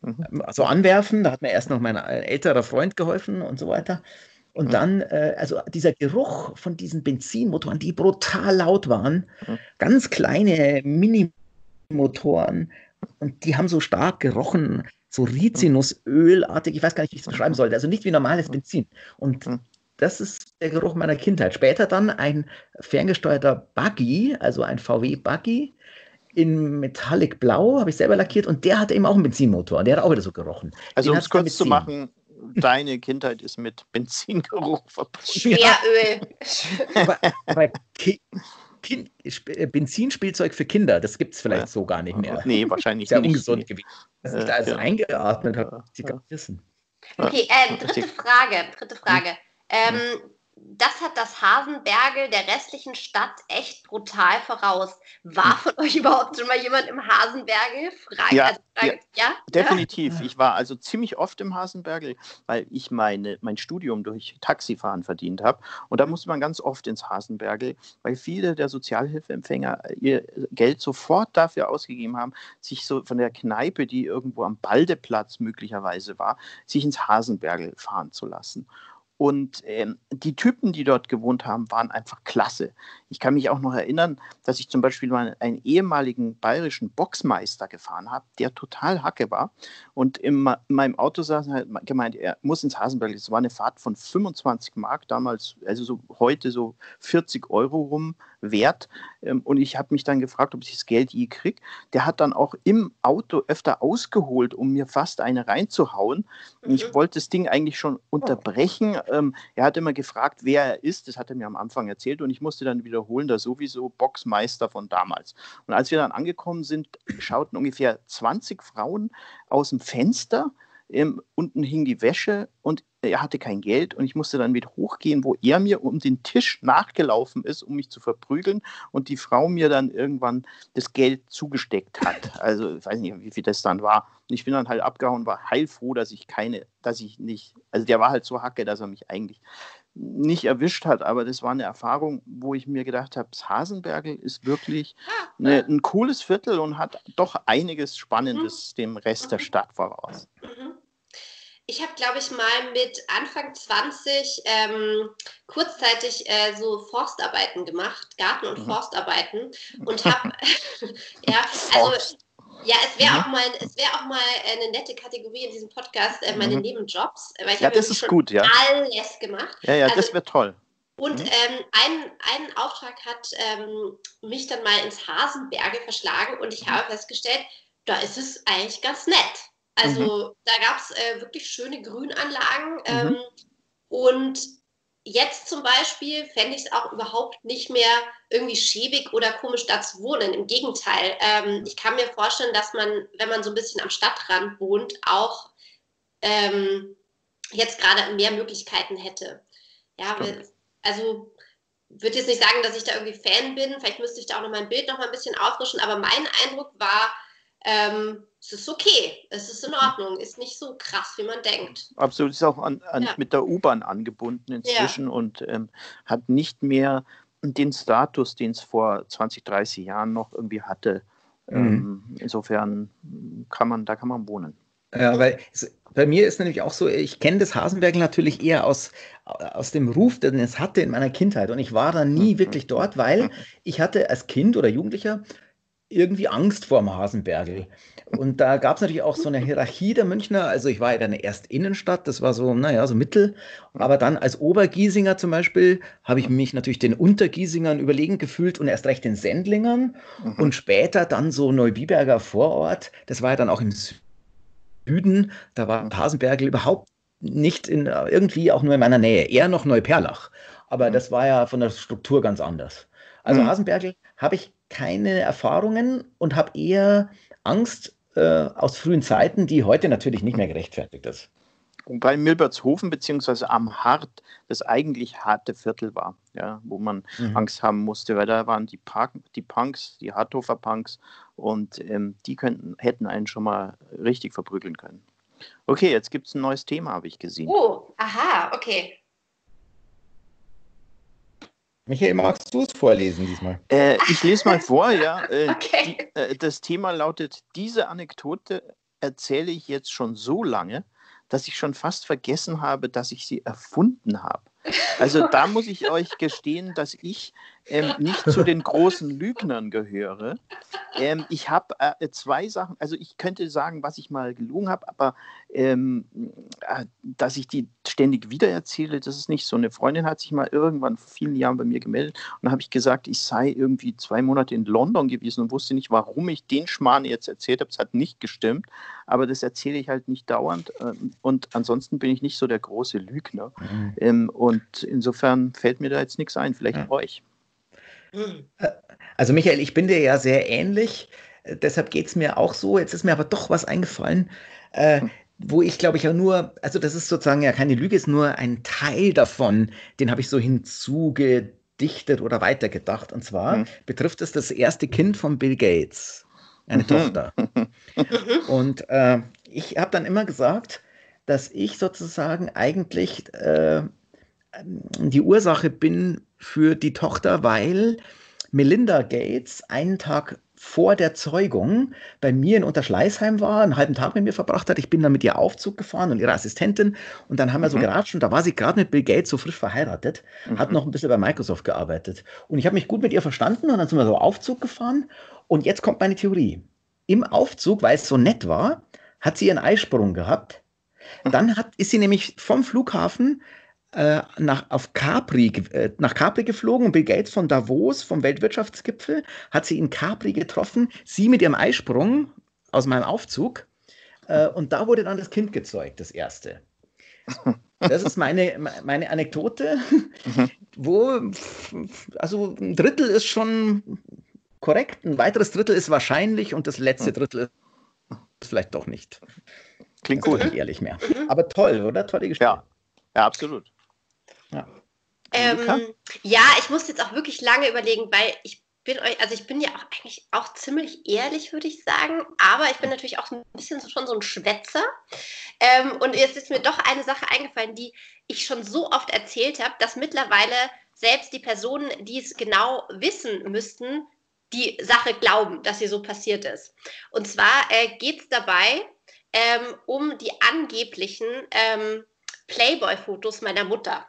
so anwerfen. Da hat mir erst noch mein älterer Freund geholfen und so weiter. Und mhm. dann, äh, also dieser Geruch von diesen Benzinmotoren, die brutal laut waren, ganz kleine Minimotoren, und die haben so stark gerochen, so Rizinusölartig, ich weiß gar nicht, wie ich es beschreiben sollte, also nicht wie normales Benzin. Und hm. das ist der Geruch meiner Kindheit. Später dann ein ferngesteuerter Buggy, also ein VW Buggy in Metallic Blau, habe ich selber lackiert und der hatte eben auch einen Benzinmotor. Der hat auch wieder so gerochen. Also um es kurz zu machen, deine Kindheit ist mit Benzingeruch verbunden. Schweröl. aber, aber kind, äh, Benzinspielzeug für Kinder, das gibt es vielleicht ja. so gar nicht mehr. Nee, wahrscheinlich Sehr nicht. ungesund gewesen. Dass ich da alles ja. eingeatmet habe, sie gar nicht wissen. Okay, äh, dritte Frage, dritte Frage. Ähm, das hat das Hasenbergel der restlichen Stadt echt brutal voraus. War von euch überhaupt schon mal jemand im Hasenbergel? Frage, ja, also Frage, ja, ja, definitiv. Ich war also ziemlich oft im Hasenbergel, weil ich meine, mein Studium durch Taxifahren verdient habe. Und da musste man ganz oft ins Hasenbergel, weil viele der Sozialhilfeempfänger ihr Geld sofort dafür ausgegeben haben, sich so von der Kneipe, die irgendwo am Baldeplatz möglicherweise war, sich ins Hasenbergel fahren zu lassen. Und ähm, die Typen, die dort gewohnt haben, waren einfach klasse. Ich kann mich auch noch erinnern, dass ich zum Beispiel mal einen ehemaligen bayerischen Boxmeister gefahren habe, der total Hacke war. Und in, in meinem Auto saß er hat gemeint, er muss ins Hasenberg. Es war eine Fahrt von 25 Mark damals, also so heute so 40 Euro rum wert. Ähm, und ich habe mich dann gefragt, ob ich das Geld je kriege. Der hat dann auch im Auto öfter ausgeholt, um mir fast eine reinzuhauen. Mhm. Ich wollte das Ding eigentlich schon unterbrechen. Ähm, er hat immer gefragt, wer er ist. Das hat er mir am Anfang erzählt. Und ich musste dann wiederholen, da sowieso Boxmeister von damals. Und als wir dann angekommen sind, schauten ungefähr 20 Frauen aus dem Fenster. Ähm, unten hing die Wäsche und er hatte kein Geld und ich musste dann wieder hochgehen, wo er mir um den Tisch nachgelaufen ist, um mich zu verprügeln und die Frau mir dann irgendwann das Geld zugesteckt hat. Also ich weiß nicht, wie viel das dann war. Und ich bin dann halt abgehauen, war heilfroh, dass ich keine, dass ich nicht, also der war halt so hacke, dass er mich eigentlich nicht erwischt hat, aber das war eine Erfahrung, wo ich mir gedacht habe, Hasenbergel ist wirklich eine, ein cooles Viertel und hat doch einiges Spannendes dem Rest der Stadt voraus. Mhm. Ich habe, glaube ich, mal mit Anfang 20 ähm, kurzzeitig äh, so Forstarbeiten gemacht, Garten- und mhm. Forstarbeiten und habe, ja, also ja, es wäre mhm. auch mal, es wäre auch mal eine nette Kategorie in diesem Podcast, äh, meine mhm. Nebenjobs, weil ich ja, habe das ist gut, ja. alles gemacht. Ja, ja, also, das wäre toll. Und mhm. ähm, ein, einen Auftrag hat ähm, mich dann mal ins Hasenberge verschlagen und ich mhm. habe festgestellt, da ist es eigentlich ganz nett. Also mhm. da gab es äh, wirklich schöne Grünanlagen. Mhm. Ähm, und jetzt zum Beispiel fände ich es auch überhaupt nicht mehr irgendwie schäbig oder komisch, da zu wohnen. Im Gegenteil. Ähm, ich kann mir vorstellen, dass man, wenn man so ein bisschen am Stadtrand wohnt, auch ähm, jetzt gerade mehr Möglichkeiten hätte. Ja, weil, also würde jetzt nicht sagen, dass ich da irgendwie Fan bin. Vielleicht müsste ich da auch noch mein Bild noch mal ein bisschen auffrischen. Aber mein Eindruck war, ähm, es ist okay, es ist in Ordnung, ist nicht so krass, wie man denkt. Absolut, ist auch an, an, ja. mit der U-Bahn angebunden inzwischen ja. und ähm, hat nicht mehr den Status, den es vor 20, 30 Jahren noch irgendwie hatte. Mhm. Ähm, insofern kann man, da kann man wohnen. Ja, weil es, bei mir ist nämlich auch so, ich kenne das Hasenberg natürlich eher aus, aus dem Ruf, den es hatte in meiner Kindheit. Und ich war da nie mhm. wirklich dort, weil ich hatte als Kind oder Jugendlicher irgendwie Angst vor dem Hasenbergel. Und da gab es natürlich auch so eine Hierarchie der Münchner. Also ich war ja dann erst Innenstadt, das war so, naja, so Mittel. Aber dann als Obergiesinger zum Beispiel habe ich mich natürlich den Untergiesingern überlegen gefühlt und erst recht den Sendlingern. Mhm. Und später dann so Neubiberger Vorort. Das war ja dann auch im Süden. Da war Hasenbergel überhaupt nicht in, irgendwie auch nur in meiner Nähe. Eher noch Neuperlach. Aber mhm. das war ja von der Struktur ganz anders. Also mhm. Hasenbergel habe ich keine Erfahrungen und habe eher Angst äh, aus frühen Zeiten, die heute natürlich nicht mehr gerechtfertigt ist. Wobei Milbertshofen beziehungsweise am Hart das eigentlich harte Viertel war, ja, wo man mhm. Angst haben musste, weil da waren die, Park, die Punks, die Harthofer Punks und ähm, die könnten, hätten einen schon mal richtig verprügeln können. Okay, jetzt gibt es ein neues Thema, habe ich gesehen. Oh, aha, okay. Michael, magst du es vorlesen diesmal? Äh, ich lese mal vor, ja. Äh, okay. Die, äh, das Thema lautet: Diese Anekdote erzähle ich jetzt schon so lange, dass ich schon fast vergessen habe, dass ich sie erfunden habe. Also da muss ich euch gestehen, dass ich ähm, nicht zu den großen Lügnern gehöre. Ähm, ich habe äh, zwei Sachen, also ich könnte sagen, was ich mal gelogen habe, aber ähm, äh, dass ich die ständig wiedererzähle, das ist nicht so. Eine Freundin hat sich mal irgendwann vor vielen Jahren bei mir gemeldet und habe ich gesagt, ich sei irgendwie zwei Monate in London gewesen und wusste nicht, warum ich den Schmarrn jetzt erzählt habe. Es hat nicht gestimmt, aber das erzähle ich halt nicht dauernd äh, und ansonsten bin ich nicht so der große Lügner. Mhm. Ähm, und insofern fällt mir da jetzt nichts ein, vielleicht ja. euch. Also Michael, ich bin dir ja sehr ähnlich, äh, deshalb geht es mir auch so. Jetzt ist mir aber doch was eingefallen, äh, hm. wo ich glaube ich ja nur, also das ist sozusagen ja keine Lüge, ist nur ein Teil davon, den habe ich so hinzugedichtet oder weitergedacht. Und zwar hm. betrifft es das erste Kind von Bill Gates, eine mhm. Tochter. Und äh, ich habe dann immer gesagt, dass ich sozusagen eigentlich äh, die Ursache bin für die Tochter, weil Melinda Gates einen Tag vor der Zeugung bei mir in Unterschleißheim war, einen halben Tag mit mir verbracht hat. Ich bin dann mit ihr Aufzug gefahren und ihre Assistentin und dann haben wir so mhm. geratscht und da war sie gerade mit Bill Gates so frisch verheiratet, mhm. hat noch ein bisschen bei Microsoft gearbeitet. Und ich habe mich gut mit ihr verstanden und dann sind wir so Aufzug gefahren und jetzt kommt meine Theorie. Im Aufzug, weil es so nett war, hat sie ihren Eisprung gehabt. Mhm. Dann hat, ist sie nämlich vom Flughafen äh, nach, auf Capri, äh, nach Capri geflogen und Bill Gates von Davos, vom Weltwirtschaftsgipfel, hat sie in Capri getroffen, sie mit ihrem Eisprung aus meinem Aufzug. Äh, und da wurde dann das Kind gezeugt, das erste. Das ist meine, meine Anekdote, mhm. wo, also ein Drittel ist schon korrekt, ein weiteres Drittel ist wahrscheinlich und das letzte mhm. Drittel ist vielleicht doch nicht. Klingt gut. Nicht ehrlich mehr. Aber toll, oder? Tolle Geschichte. Ja, ja absolut. Ja. Ähm, ja, ich muss jetzt auch wirklich lange überlegen, weil ich bin euch, also ich bin ja auch eigentlich auch ziemlich ehrlich, würde ich sagen, aber ich bin natürlich auch ein bisschen so, schon so ein Schwätzer. Ähm, und jetzt ist mir doch eine Sache eingefallen, die ich schon so oft erzählt habe, dass mittlerweile selbst die Personen, die es genau wissen müssten, die Sache glauben, dass sie so passiert ist. Und zwar äh, geht es dabei ähm, um die angeblichen ähm, Playboy-Fotos meiner Mutter.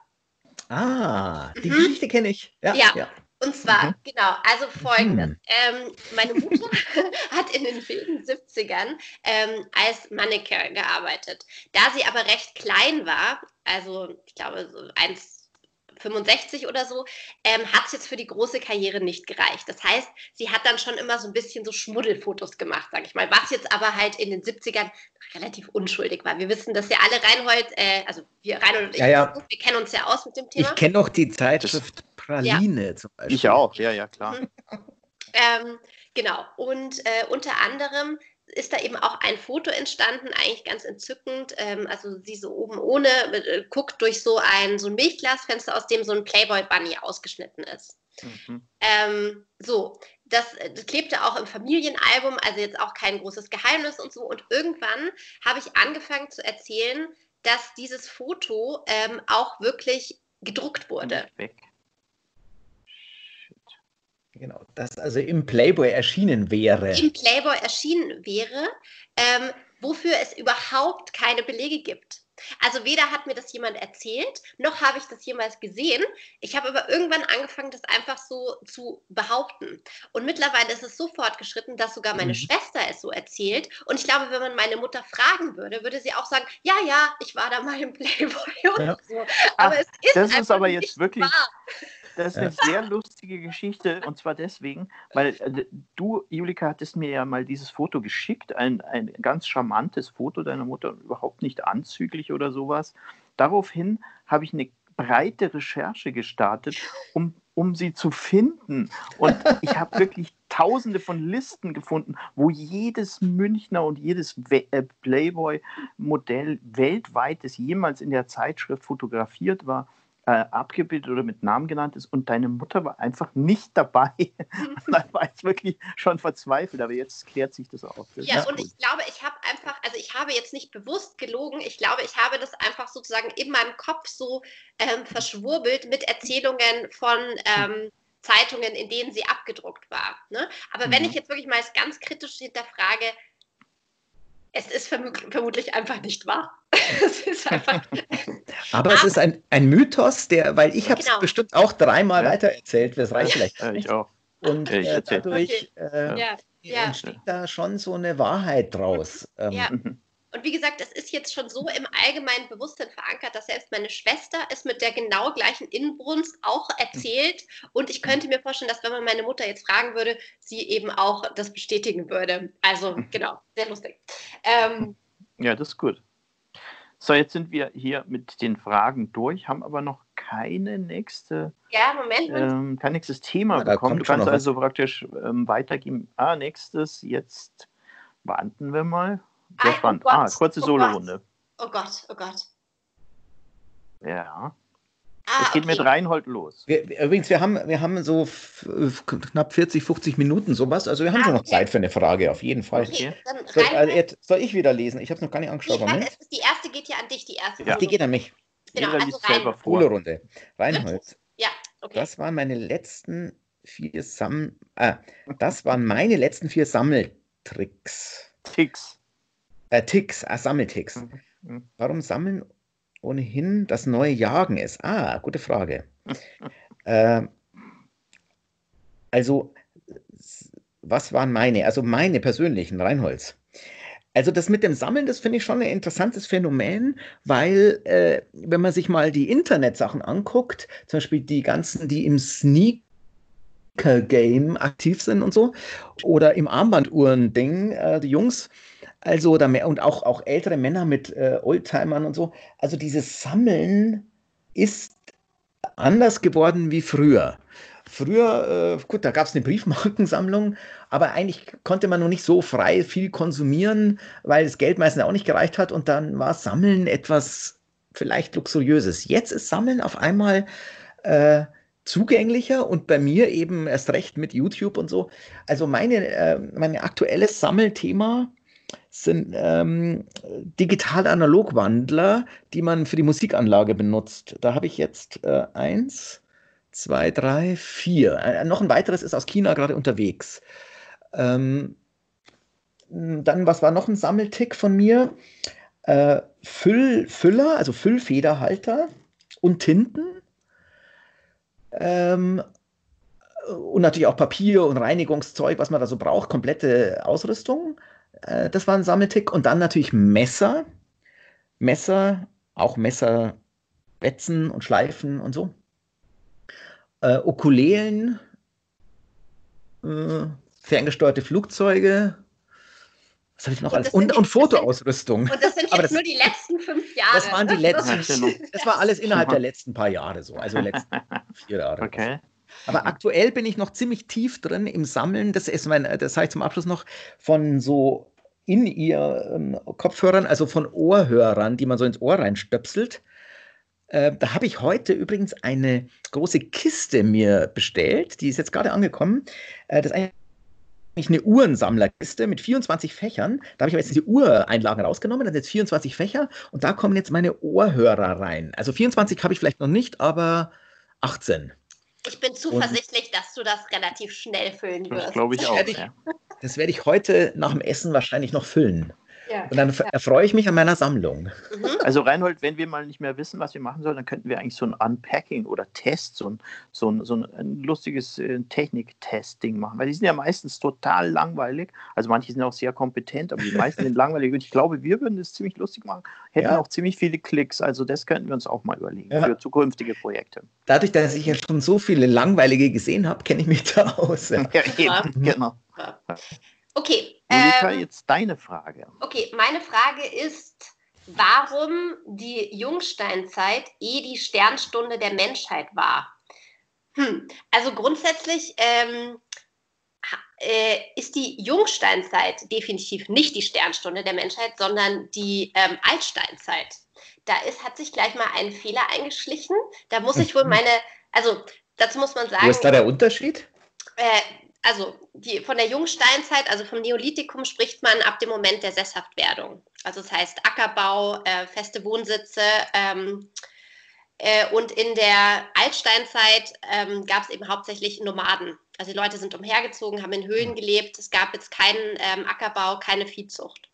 Ah, die mhm. Geschichte kenne ich. Ja, ja. ja. Und zwar, mhm. genau, also folgendes. Mhm. Ähm, meine Mutter hat in den wilden 70ern ähm, als Mannequin gearbeitet. Da sie aber recht klein war, also ich glaube so 1, 65 oder so, ähm, hat es jetzt für die große Karriere nicht gereicht. Das heißt, sie hat dann schon immer so ein bisschen so Schmuddelfotos gemacht, sage ich mal, was jetzt aber halt in den 70ern relativ unschuldig war. Wir wissen, dass ja alle Reinhold, äh, also wir Reinhold und ich, ja, ja. wir kennen uns ja aus mit dem Thema. Ich kenne auch die Zeitschrift Praline ja. zum Beispiel. Ich auch, ja, ja, klar. Mhm. Ähm, genau, und äh, unter anderem ist da eben auch ein Foto entstanden, eigentlich ganz entzückend. Ähm, also sie so oben ohne, äh, guckt durch so ein, so ein Milchglasfenster, aus dem so ein Playboy Bunny ausgeschnitten ist. Mhm. Ähm, so, das, das, klebte auch im Familienalbum, also jetzt auch kein großes Geheimnis und so. Und irgendwann habe ich angefangen zu erzählen, dass dieses Foto ähm, auch wirklich gedruckt wurde. Weg. Genau, das also im Playboy erschienen wäre. Im Playboy erschienen wäre, ähm, wofür es überhaupt keine Belege gibt. Also weder hat mir das jemand erzählt, noch habe ich das jemals gesehen. Ich habe aber irgendwann angefangen, das einfach so zu behaupten. Und mittlerweile ist es so fortgeschritten, dass sogar meine mhm. Schwester es so erzählt. Und ich glaube, wenn man meine Mutter fragen würde, würde sie auch sagen, ja, ja, ich war da mal im Playboy und ja. so. Aber Ach, es ist das ist aber jetzt wirklich. Wahr. Das ist eine sehr lustige Geschichte und zwar deswegen, weil äh, du, Julika, hattest mir ja mal dieses Foto geschickt, ein, ein ganz charmantes Foto deiner Mutter, überhaupt nicht anzüglich oder sowas. Daraufhin habe ich eine breite Recherche gestartet, um, um sie zu finden. Und ich habe wirklich tausende von Listen gefunden, wo jedes Münchner und jedes äh, Playboy-Modell weltweit, das jemals in der Zeitschrift fotografiert war, äh, abgebildet oder mit Namen genannt ist und deine Mutter war einfach nicht dabei. dann war ich wirklich schon verzweifelt, aber jetzt klärt sich das auf. Das ja, und gut. ich glaube, ich habe einfach, also ich habe jetzt nicht bewusst gelogen, ich glaube, ich habe das einfach sozusagen in meinem Kopf so ähm, verschwurbelt mit Erzählungen von ähm, Zeitungen, in denen sie abgedruckt war. Ne? Aber mhm. wenn ich jetzt wirklich mal ganz kritisch hinterfrage, es ist vermutlich einfach nicht wahr. es ist einfach. Aber es ist ein, ein Mythos, der, weil ich habe es genau. bestimmt auch dreimal ja. weitererzählt, das reicht vielleicht. Ja, ich auch. Und äh, dadurch okay. äh, ja. entsteht da schon so eine Wahrheit draus. Ähm, ja. Mhm. Und wie gesagt, es ist jetzt schon so im allgemeinen Bewusstsein verankert, dass selbst meine Schwester es mit der genau gleichen Inbrunst auch erzählt. Und ich könnte mir vorstellen, dass wenn man meine Mutter jetzt fragen würde, sie eben auch das bestätigen würde. Also genau, sehr lustig. Ähm, ja, das ist gut. So, jetzt sind wir hier mit den Fragen durch, haben aber noch keine nächste, ja, Moment, ähm, kein nächstes Thema ja, bekommen. Du kannst also praktisch ähm, weitergeben. Ah, nächstes, jetzt warten wir mal. Sehr Ein, spannend. Oh ah, kurze oh Solo-Runde. Oh Gott, oh Gott. Ja. Ah, es geht okay. mit Reinhold los. Wir, übrigens, wir haben, wir haben so knapp 40, 50 Minuten sowas. Also wir haben ah, schon noch okay. Zeit für eine Frage, auf jeden Fall. Okay, soll, äh, soll, ich wieder lesen? Ich habe es noch gar nicht angeschaut. Nee, warte, die erste geht ja an dich, die erste. Ja. Die geht an mich. Genau, Jeder also selber vor. Runde. Reinhold. Ja, okay. Das waren meine letzten vier Sam... Ah, das waren meine letzten vier Sammeltricks. Ticks. Äh, Ticks, ah, Sammelticks. Mhm. mhm. Warum sammeln ohnehin das neue Jagen ist? Ah, gute Frage. äh, also, was waren meine, also meine persönlichen, Reinholz? Also das mit dem Sammeln, das finde ich schon ein interessantes Phänomen, weil äh, wenn man sich mal die Internetsachen anguckt, zum Beispiel die ganzen, die im Sneaker-Game aktiv sind und so, oder im Armbanduhren-Ding, äh, die Jungs, also oder mehr, und auch, auch ältere Männer mit äh, Oldtimern und so, also dieses Sammeln ist anders geworden wie früher. Früher, äh, gut, da gab es eine Briefmarkensammlung, aber eigentlich konnte man noch nicht so frei viel konsumieren, weil das Geld meistens auch nicht gereicht hat und dann war Sammeln etwas vielleicht luxuriöses. Jetzt ist Sammeln auf einmal äh, zugänglicher und bei mir eben erst recht mit YouTube und so. Also meine, äh, mein aktuelles Sammelthema sind ähm, digital-analog-Wandler, die man für die Musikanlage benutzt. Da habe ich jetzt äh, eins, zwei, drei, vier. Äh, noch ein weiteres ist aus China gerade unterwegs. Ähm, dann, was war noch ein Sammeltick von mir? Äh, Füll, Füller, also Füllfederhalter und Tinten. Ähm, und natürlich auch Papier und Reinigungszeug, was man da so braucht, komplette Ausrüstung. Äh, das war ein Sammeltick. Und dann natürlich Messer. Messer, auch Messer, Wetzen und Schleifen und so. Äh, Ukulelen, äh, ferngesteuerte Flugzeuge. Was habe ich noch und alles? Und, und Fotoausrüstung. und das sind jetzt das, nur die letzten fünf Jahre. Das waren die letzten. Das war alles innerhalb der letzten paar Jahre so, also letzten vier Jahre. Okay. Aber aktuell bin ich noch ziemlich tief drin im Sammeln. Das ist mein, das sage ich zum Abschluss noch, von so in ihr ähm, Kopfhörern, also von Ohrhörern, die man so ins Ohr reinstöpselt. Äh, da habe ich heute übrigens eine große Kiste mir bestellt. Die ist jetzt gerade angekommen. Äh, das ist eigentlich eine Uhrensammlerkiste mit 24 Fächern. Da habe ich aber jetzt die Ureinlagen rausgenommen. Da sind jetzt 24 Fächer und da kommen jetzt meine Ohrhörer rein. Also 24 habe ich vielleicht noch nicht, aber 18. Ich bin zuversichtlich, und dass du das relativ schnell füllen wirst. Das glaube ich auch. Das werde ich, ja. das werde ich heute nach dem Essen wahrscheinlich noch füllen. Ja, und dann ja. erfreue ich mich an meiner Sammlung. Mhm. Also Reinhold, wenn wir mal nicht mehr wissen, was wir machen sollen, dann könnten wir eigentlich so ein Unpacking oder Test, so ein, so ein, so ein lustiges äh, Technik-Testing machen. Weil die sind ja meistens total langweilig. Also manche sind auch sehr kompetent, aber die meisten sind langweilig. Und ich glaube, wir würden das ziemlich lustig machen, hätten ja. auch ziemlich viele Klicks. Also das könnten wir uns auch mal überlegen für zukünftige Projekte. Dadurch, dass ich ja schon so viele langweilige gesehen habe, kenne ich mich da aus. Ja, eben, genau. Okay. Monika, ähm, jetzt deine Frage. Okay, meine Frage ist, warum die Jungsteinzeit eh die Sternstunde der Menschheit war. Hm. Also grundsätzlich ähm, äh, ist die Jungsteinzeit definitiv nicht die Sternstunde der Menschheit, sondern die ähm, Altsteinzeit. Da ist, hat sich gleich mal ein Fehler eingeschlichen. Da muss ich wohl meine, also dazu muss man sagen. Wo ist da der Unterschied? Äh, also die, von der Jungsteinzeit, also vom Neolithikum spricht man ab dem Moment der Sesshaftwerdung. Also das heißt Ackerbau, äh, feste Wohnsitze. Ähm, äh, und in der Altsteinzeit ähm, gab es eben hauptsächlich Nomaden. Also die Leute sind umhergezogen, haben in Höhlen gelebt. Es gab jetzt keinen ähm, Ackerbau, keine Viehzucht.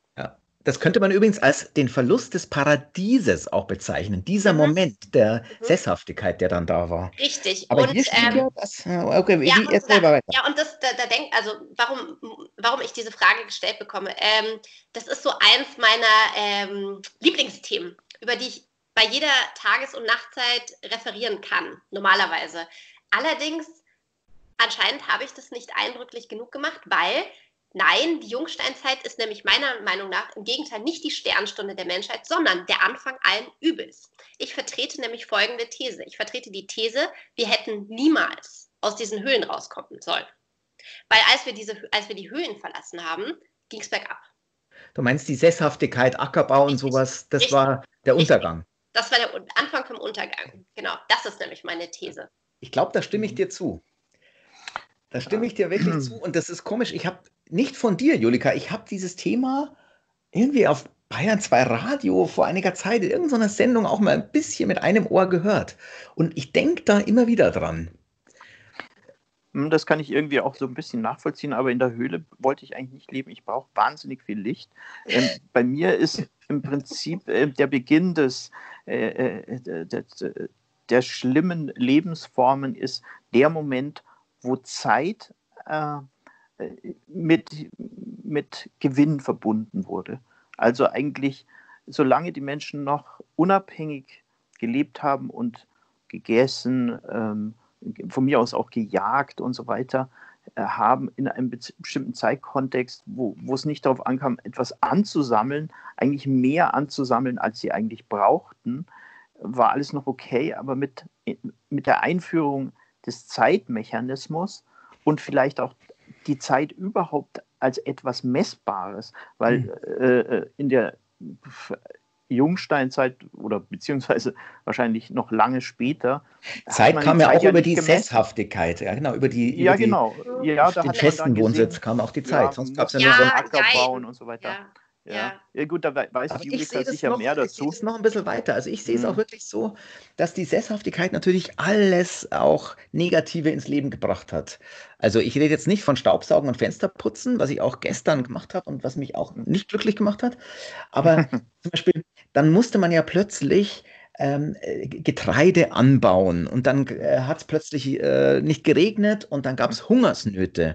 Das könnte man übrigens als den Verlust des Paradieses auch bezeichnen. Dieser mhm. Moment der mhm. Sesshaftigkeit, der dann da war. Richtig. Aber und, hier steht ähm, ja das. Okay, ja, und, da, ja, und das, da, da denkt, also warum, warum ich diese Frage gestellt bekomme, ähm, das ist so eins meiner ähm, Lieblingsthemen, über die ich bei jeder Tages- und Nachtzeit referieren kann, normalerweise. Allerdings, anscheinend habe ich das nicht eindrücklich genug gemacht, weil Nein, die Jungsteinzeit ist nämlich meiner Meinung nach im Gegenteil nicht die Sternstunde der Menschheit, sondern der Anfang allen Übels. Ich vertrete nämlich folgende These. Ich vertrete die These, wir hätten niemals aus diesen Höhlen rauskommen sollen. Weil als wir, diese, als wir die Höhlen verlassen haben, ging es bergab. Du meinst die Sesshaftigkeit, Ackerbau Richtig. und sowas, das Richtig. war der Untergang. Das war der Anfang vom Untergang. Genau, das ist nämlich meine These. Ich glaube, da stimme ich dir zu. Da stimme ich dir wirklich zu. Und das ist komisch. Ich habe nicht von dir, Julika. Ich habe dieses Thema irgendwie auf Bayern 2 Radio vor einiger Zeit in irgendeiner Sendung auch mal ein bisschen mit einem Ohr gehört. Und ich denke da immer wieder dran. Hm, das kann ich irgendwie auch so ein bisschen nachvollziehen, aber in der Höhle wollte ich eigentlich nicht leben. Ich brauche wahnsinnig viel Licht. Ähm, bei mir ist im Prinzip äh, der Beginn des, äh, äh, der, der, schlimmen Lebensformen ist der Moment, wo Zeit äh, mit, mit Gewinn verbunden wurde. Also eigentlich, solange die Menschen noch unabhängig gelebt haben und gegessen, ähm, von mir aus auch gejagt und so weiter, äh, haben in einem bestimmten Zeitkontext, wo, wo es nicht darauf ankam, etwas anzusammeln, eigentlich mehr anzusammeln, als sie eigentlich brauchten, war alles noch okay, aber mit, mit der Einführung des Zeitmechanismus und vielleicht auch die Zeit überhaupt als etwas Messbares, weil mhm. äh, in der Jungsteinzeit oder beziehungsweise wahrscheinlich noch lange später. Zeit kam ja auch über die gemessen. Sesshaftigkeit, ja genau, über die ja über genau, ja, da den festen Wohnsitz kam auch die Zeit, ja, sonst gab es ja, ja, nur so ein Ackerbau und so weiter. Ja. Ja. ja, gut, da weiß Aber Julika sicher noch, mehr dazu. Ich sehe es noch ein bisschen weiter. Also ich sehe es mhm. auch wirklich so, dass die Sesshaftigkeit natürlich alles auch Negative ins Leben gebracht hat. Also ich rede jetzt nicht von Staubsaugen und Fensterputzen, was ich auch gestern gemacht habe und was mich auch nicht glücklich gemacht hat. Aber zum Beispiel, dann musste man ja plötzlich ähm, äh, Getreide anbauen und dann äh, hat es plötzlich äh, nicht geregnet und dann gab es Hungersnöte.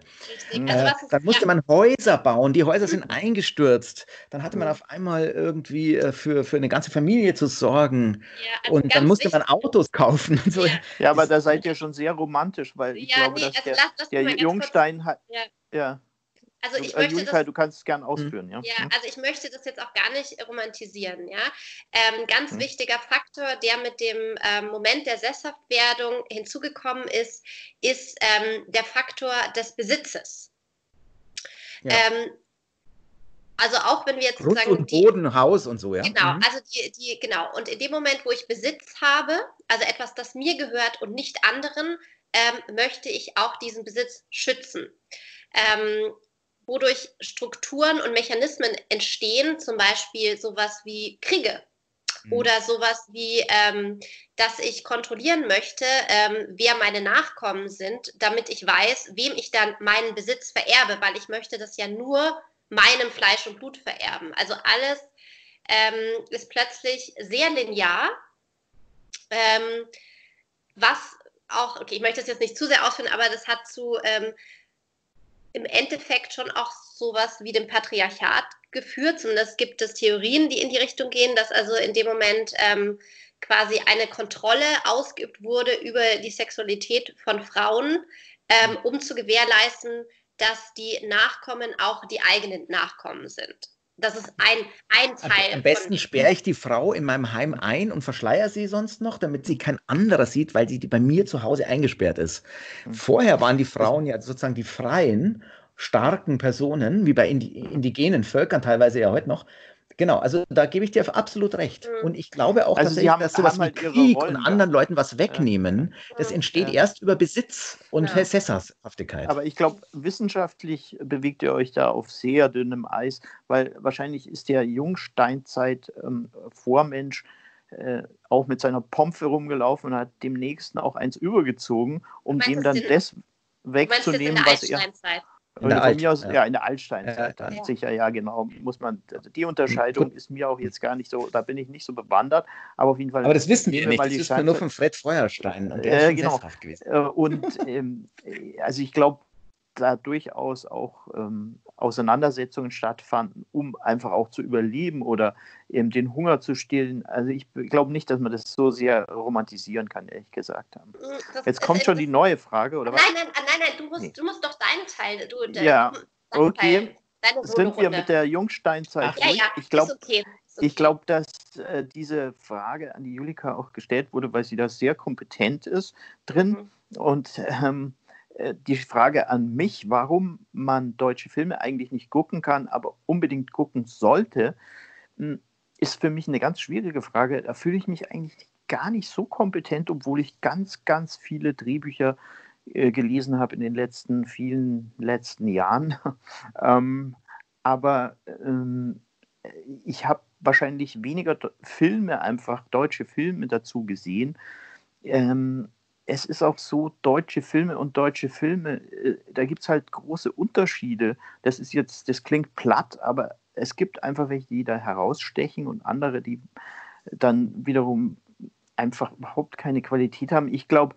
Richtig. Also äh, dann musste ja. man Häuser bauen, die Häuser sind eingestürzt. Dann hatte man auf einmal irgendwie äh, für, für eine ganze Familie zu sorgen ja, also und dann musste wichtig. man Autos kaufen. Und so. ja. ja. aber da seid ihr schon sehr romantisch, weil ich glaube, nee, dass also der, lass, lass der Jungstein hat. ja. Also ich möchte Julika, das, du kannst es gerne hm. ausführen, ja. Ja, hm. also ich möchte das jetzt auch gar nicht romantisieren, ja. Ähm, ganz hm. wichtiger Faktor, der mit dem ähm, Moment der Sesshaftwerdung hinzugekommen ist, ist ähm, der Faktor des Besitzes. Ja. Ähm, also auch wenn wir jetzt Grund und Boden, die, Haus und so, ja. Genau, mhm. also die, die, genau. Und in dem Moment, wo ich Besitz habe, also etwas, das mir gehört und nicht anderen, ähm, möchte ich auch diesen Besitz schützen. Ähm, wodurch Strukturen und Mechanismen entstehen, zum Beispiel sowas wie Kriege mhm. oder sowas wie, ähm, dass ich kontrollieren möchte, ähm, wer meine Nachkommen sind, damit ich weiß, wem ich dann meinen Besitz vererbe, weil ich möchte das ja nur meinem Fleisch und Blut vererben. Also alles ähm, ist plötzlich sehr linear, ähm, was auch, okay, ich möchte das jetzt nicht zu sehr ausführen, aber das hat zu ähm, im Endeffekt schon auch sowas wie dem Patriarchat geführt. Zumindest gibt es Theorien, die in die Richtung gehen, dass also in dem Moment ähm, quasi eine Kontrolle ausgeübt wurde über die Sexualität von Frauen, ähm, um zu gewährleisten, dass die Nachkommen auch die eigenen Nachkommen sind. Das ist ein, ein Teil. Am besten sperre ich die Frau in meinem Heim ein und verschleiere sie sonst noch, damit sie kein anderer sieht, weil sie bei mir zu Hause eingesperrt ist. Hm. Vorher waren die Frauen ja sozusagen die freien, starken Personen, wie bei indigenen Völkern teilweise ja heute noch, Genau, also da gebe ich dir absolut recht. Mhm. Und ich glaube auch, also dass, dass sowas halt wie Krieg Rollen, und anderen ja. Leuten was wegnehmen, ja. das entsteht ja. erst über Besitz und ja. Sesshaftigkeit. Aber ich glaube, wissenschaftlich bewegt ihr euch da auf sehr dünnem Eis, weil wahrscheinlich ist der Jungsteinzeit-Vormensch ähm, äh, auch mit seiner Pompe rumgelaufen und hat dem Nächsten auch eins übergezogen, um dem dann das wegzunehmen, was er. In der, Alt, aus, ja. ja. in der Altsteinzeit, ja, ja. sicher, ja, genau. Muss man, also die Unterscheidung ist mir auch jetzt gar nicht so, da bin ich nicht so bewandert, aber auf jeden Fall. Aber das wissen wir nicht, das ist nur von Fred Feuerstein und der äh, ist genau. gewesen. Äh, und ähm, also ich glaube, da durchaus auch ähm, Auseinandersetzungen stattfanden, um einfach auch zu überleben oder eben den Hunger zu stillen. Also ich glaube nicht, dass man das so sehr romantisieren kann, ehrlich gesagt. Haben. Mm, Jetzt kommt schon die neue Frage, oder nein, was? Nein, nein, nein, du musst, nee. du musst doch deine Teile. Du, ja, okay. Teil, Sind wir mit der Jungsteinzeit Ach, durch? Ja, ja, ich glaube, okay. okay. Ich glaube, dass äh, diese Frage an die Julika auch gestellt wurde, weil sie da sehr kompetent ist drin. Mhm. Und ähm, äh, die Frage an mich, warum man deutsche Filme eigentlich nicht gucken kann, aber unbedingt gucken sollte, hm, ist für mich eine ganz schwierige Frage. Da fühle ich mich eigentlich gar nicht so kompetent, obwohl ich ganz, ganz viele Drehbücher äh, gelesen habe in den letzten vielen letzten Jahren. ähm, aber ähm, ich habe wahrscheinlich weniger Filme, einfach deutsche Filme dazu gesehen. Ähm, es ist auch so, deutsche Filme und deutsche Filme, äh, da gibt es halt große Unterschiede. Das ist jetzt, das klingt platt, aber es gibt einfach welche, die da herausstechen und andere, die dann wiederum einfach überhaupt keine Qualität haben. Ich glaube,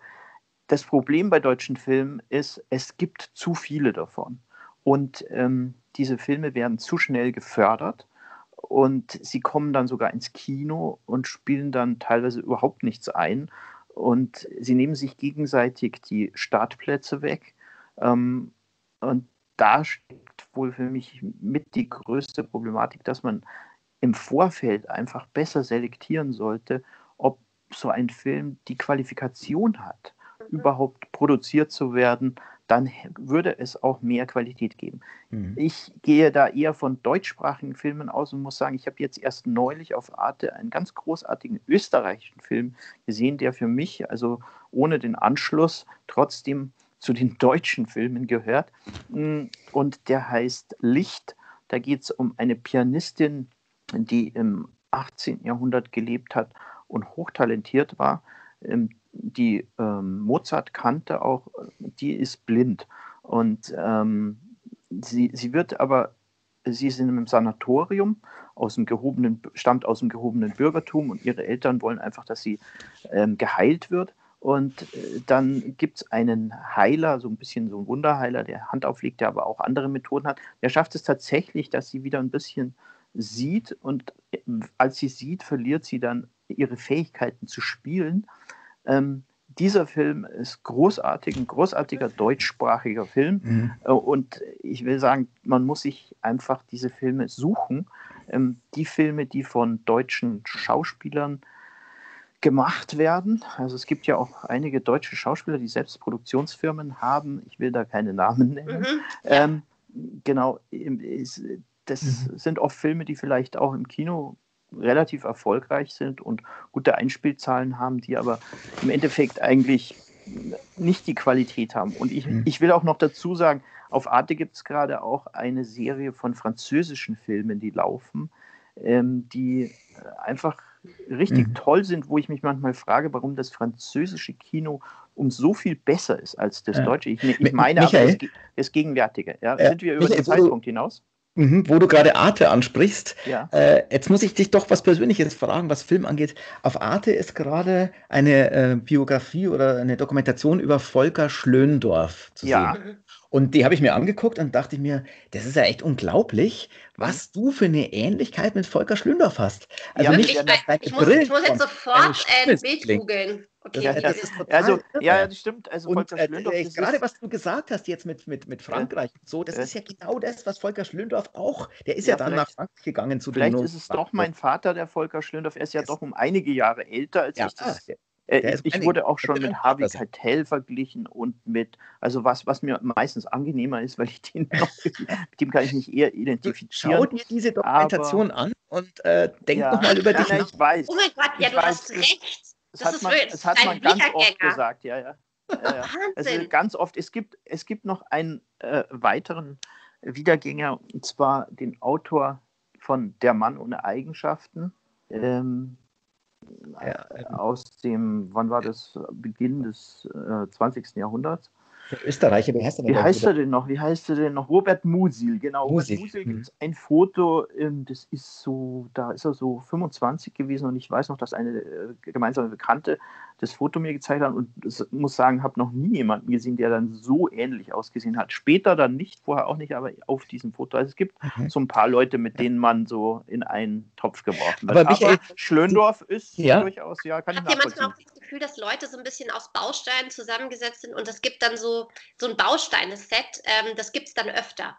das Problem bei deutschen Filmen ist, es gibt zu viele davon. Und ähm, diese Filme werden zu schnell gefördert und sie kommen dann sogar ins Kino und spielen dann teilweise überhaupt nichts ein. Und sie nehmen sich gegenseitig die Startplätze weg. Ähm, und da steckt wohl für mich mit die größte Problematik, dass man im Vorfeld einfach besser selektieren sollte, ob so ein Film die Qualifikation hat, mhm. überhaupt produziert zu werden, dann würde es auch mehr Qualität geben. Mhm. Ich gehe da eher von deutschsprachigen Filmen aus und muss sagen, ich habe jetzt erst neulich auf Arte einen ganz großartigen österreichischen Film gesehen, der für mich, also ohne den Anschluss, trotzdem zu den deutschen Filmen gehört. Mm, und der heißt Licht. Da geht es um eine Pianistin, die im 18. Jahrhundert gelebt hat und hochtalentiert war. Die ähm, Mozart kannte auch, die ist blind. Und ähm, sie, sie wird aber, sie ist in einem Sanatorium, aus dem gehobenen, stammt aus dem gehobenen Bürgertum und ihre Eltern wollen einfach, dass sie ähm, geheilt wird. Und äh, dann gibt es einen Heiler, so ein bisschen so ein Wunderheiler, der Hand auflegt, der aber auch andere Methoden hat. Der schafft es tatsächlich, dass sie wieder ein bisschen sieht und äh, als sie sieht, verliert sie dann ihre Fähigkeiten zu spielen. Ähm, dieser Film ist großartig, ein großartiger deutschsprachiger Film. Mhm. Äh, und ich will sagen, man muss sich einfach diese Filme suchen. Ähm, die Filme, die von deutschen Schauspielern gemacht werden. Also es gibt ja auch einige deutsche Schauspieler, die selbst Produktionsfirmen haben. Ich will da keine Namen nennen. Mhm. Ähm, genau, das mhm. sind oft Filme, die vielleicht auch im Kino relativ erfolgreich sind und gute Einspielzahlen haben, die aber im Endeffekt eigentlich nicht die Qualität haben. Und ich, mhm. ich will auch noch dazu sagen, auf Arte gibt es gerade auch eine Serie von französischen Filmen, die laufen, ähm, die einfach richtig mhm. toll sind, wo ich mich manchmal frage, warum das französische Kino um so viel besser ist als das deutsche. Ich, ich meine Michael, aber das, das Gegenwärtige. Ja? Sind wir über Michael, den Zeitpunkt hinaus? Mhm, wo du gerade Arte ansprichst. Ja. Äh, jetzt muss ich dich doch was Persönliches fragen, was Film angeht. Auf Arte ist gerade eine äh, Biografie oder eine Dokumentation über Volker Schlöndorf zu ja. sehen. Und die habe ich mir angeguckt und dachte ich mir, das ist ja echt unglaublich, was du für eine Ähnlichkeit mit Volker Schlöndorf hast. Also ja, nicht, ich, ich, muss, ich muss jetzt sofort ein Bild googeln. Okay, das, das ist total also, ja, das stimmt. Also und, äh, äh, gerade was du gesagt hast jetzt mit, mit, mit Frankreich, ja. so, das ja. ist ja genau das, was Volker Schlöndorff auch, der ist ja, ja dann nach Frankreich gegangen zu den Vielleicht ist es doch mein Vater, der Volker Schlöndorff, er ist ja das doch um einige Jahre älter als ich. Das, äh, ich, wurde auch schon mit Harvey Keitel verglichen und mit, also was, was mir meistens angenehmer ist, weil ich den noch, mit dem kann ich mich eher identifizieren. Schau dir diese Dokumentation aber, an und äh, denk ja, nochmal über dich nach. Ich weiß. Oh mein Gott, ja, du weiß, hast recht. Das, hat man, das hat man ganz oft gesagt, ja, ja. ja, ja. Also ganz oft, es gibt, es gibt noch einen äh, weiteren Wiedergänger, und zwar den Autor von Der Mann ohne Eigenschaften. Ähm, ja, aus dem, wann war das, Beginn des äh, 20. Jahrhunderts. Österreicher, wie heißt er denn? Wie heißt er denn noch? Wie heißt er denn noch? Robert Musil, genau. Musil. Robert Musil gibt es ein Foto, ähm, das ist so, da ist er so 25 gewesen und ich weiß noch, dass eine äh, gemeinsame Bekannte das Foto mir gezeigt hat und muss sagen, habe noch nie jemanden gesehen, der dann so ähnlich ausgesehen hat. Später dann nicht, vorher auch nicht, aber auf diesem Foto. Also es gibt mhm. so ein paar Leute, mit denen man so in einen Topf geworfen wird. Aber, Michael, aber Schlöndorf ist ja? durchaus, ja, kann Habt ich ihr manchmal auch das Gefühl, dass Leute so ein bisschen aus Bausteinen zusammengesetzt sind und es gibt dann so, so ein Bausteine-Set, ähm, das gibt es dann öfter.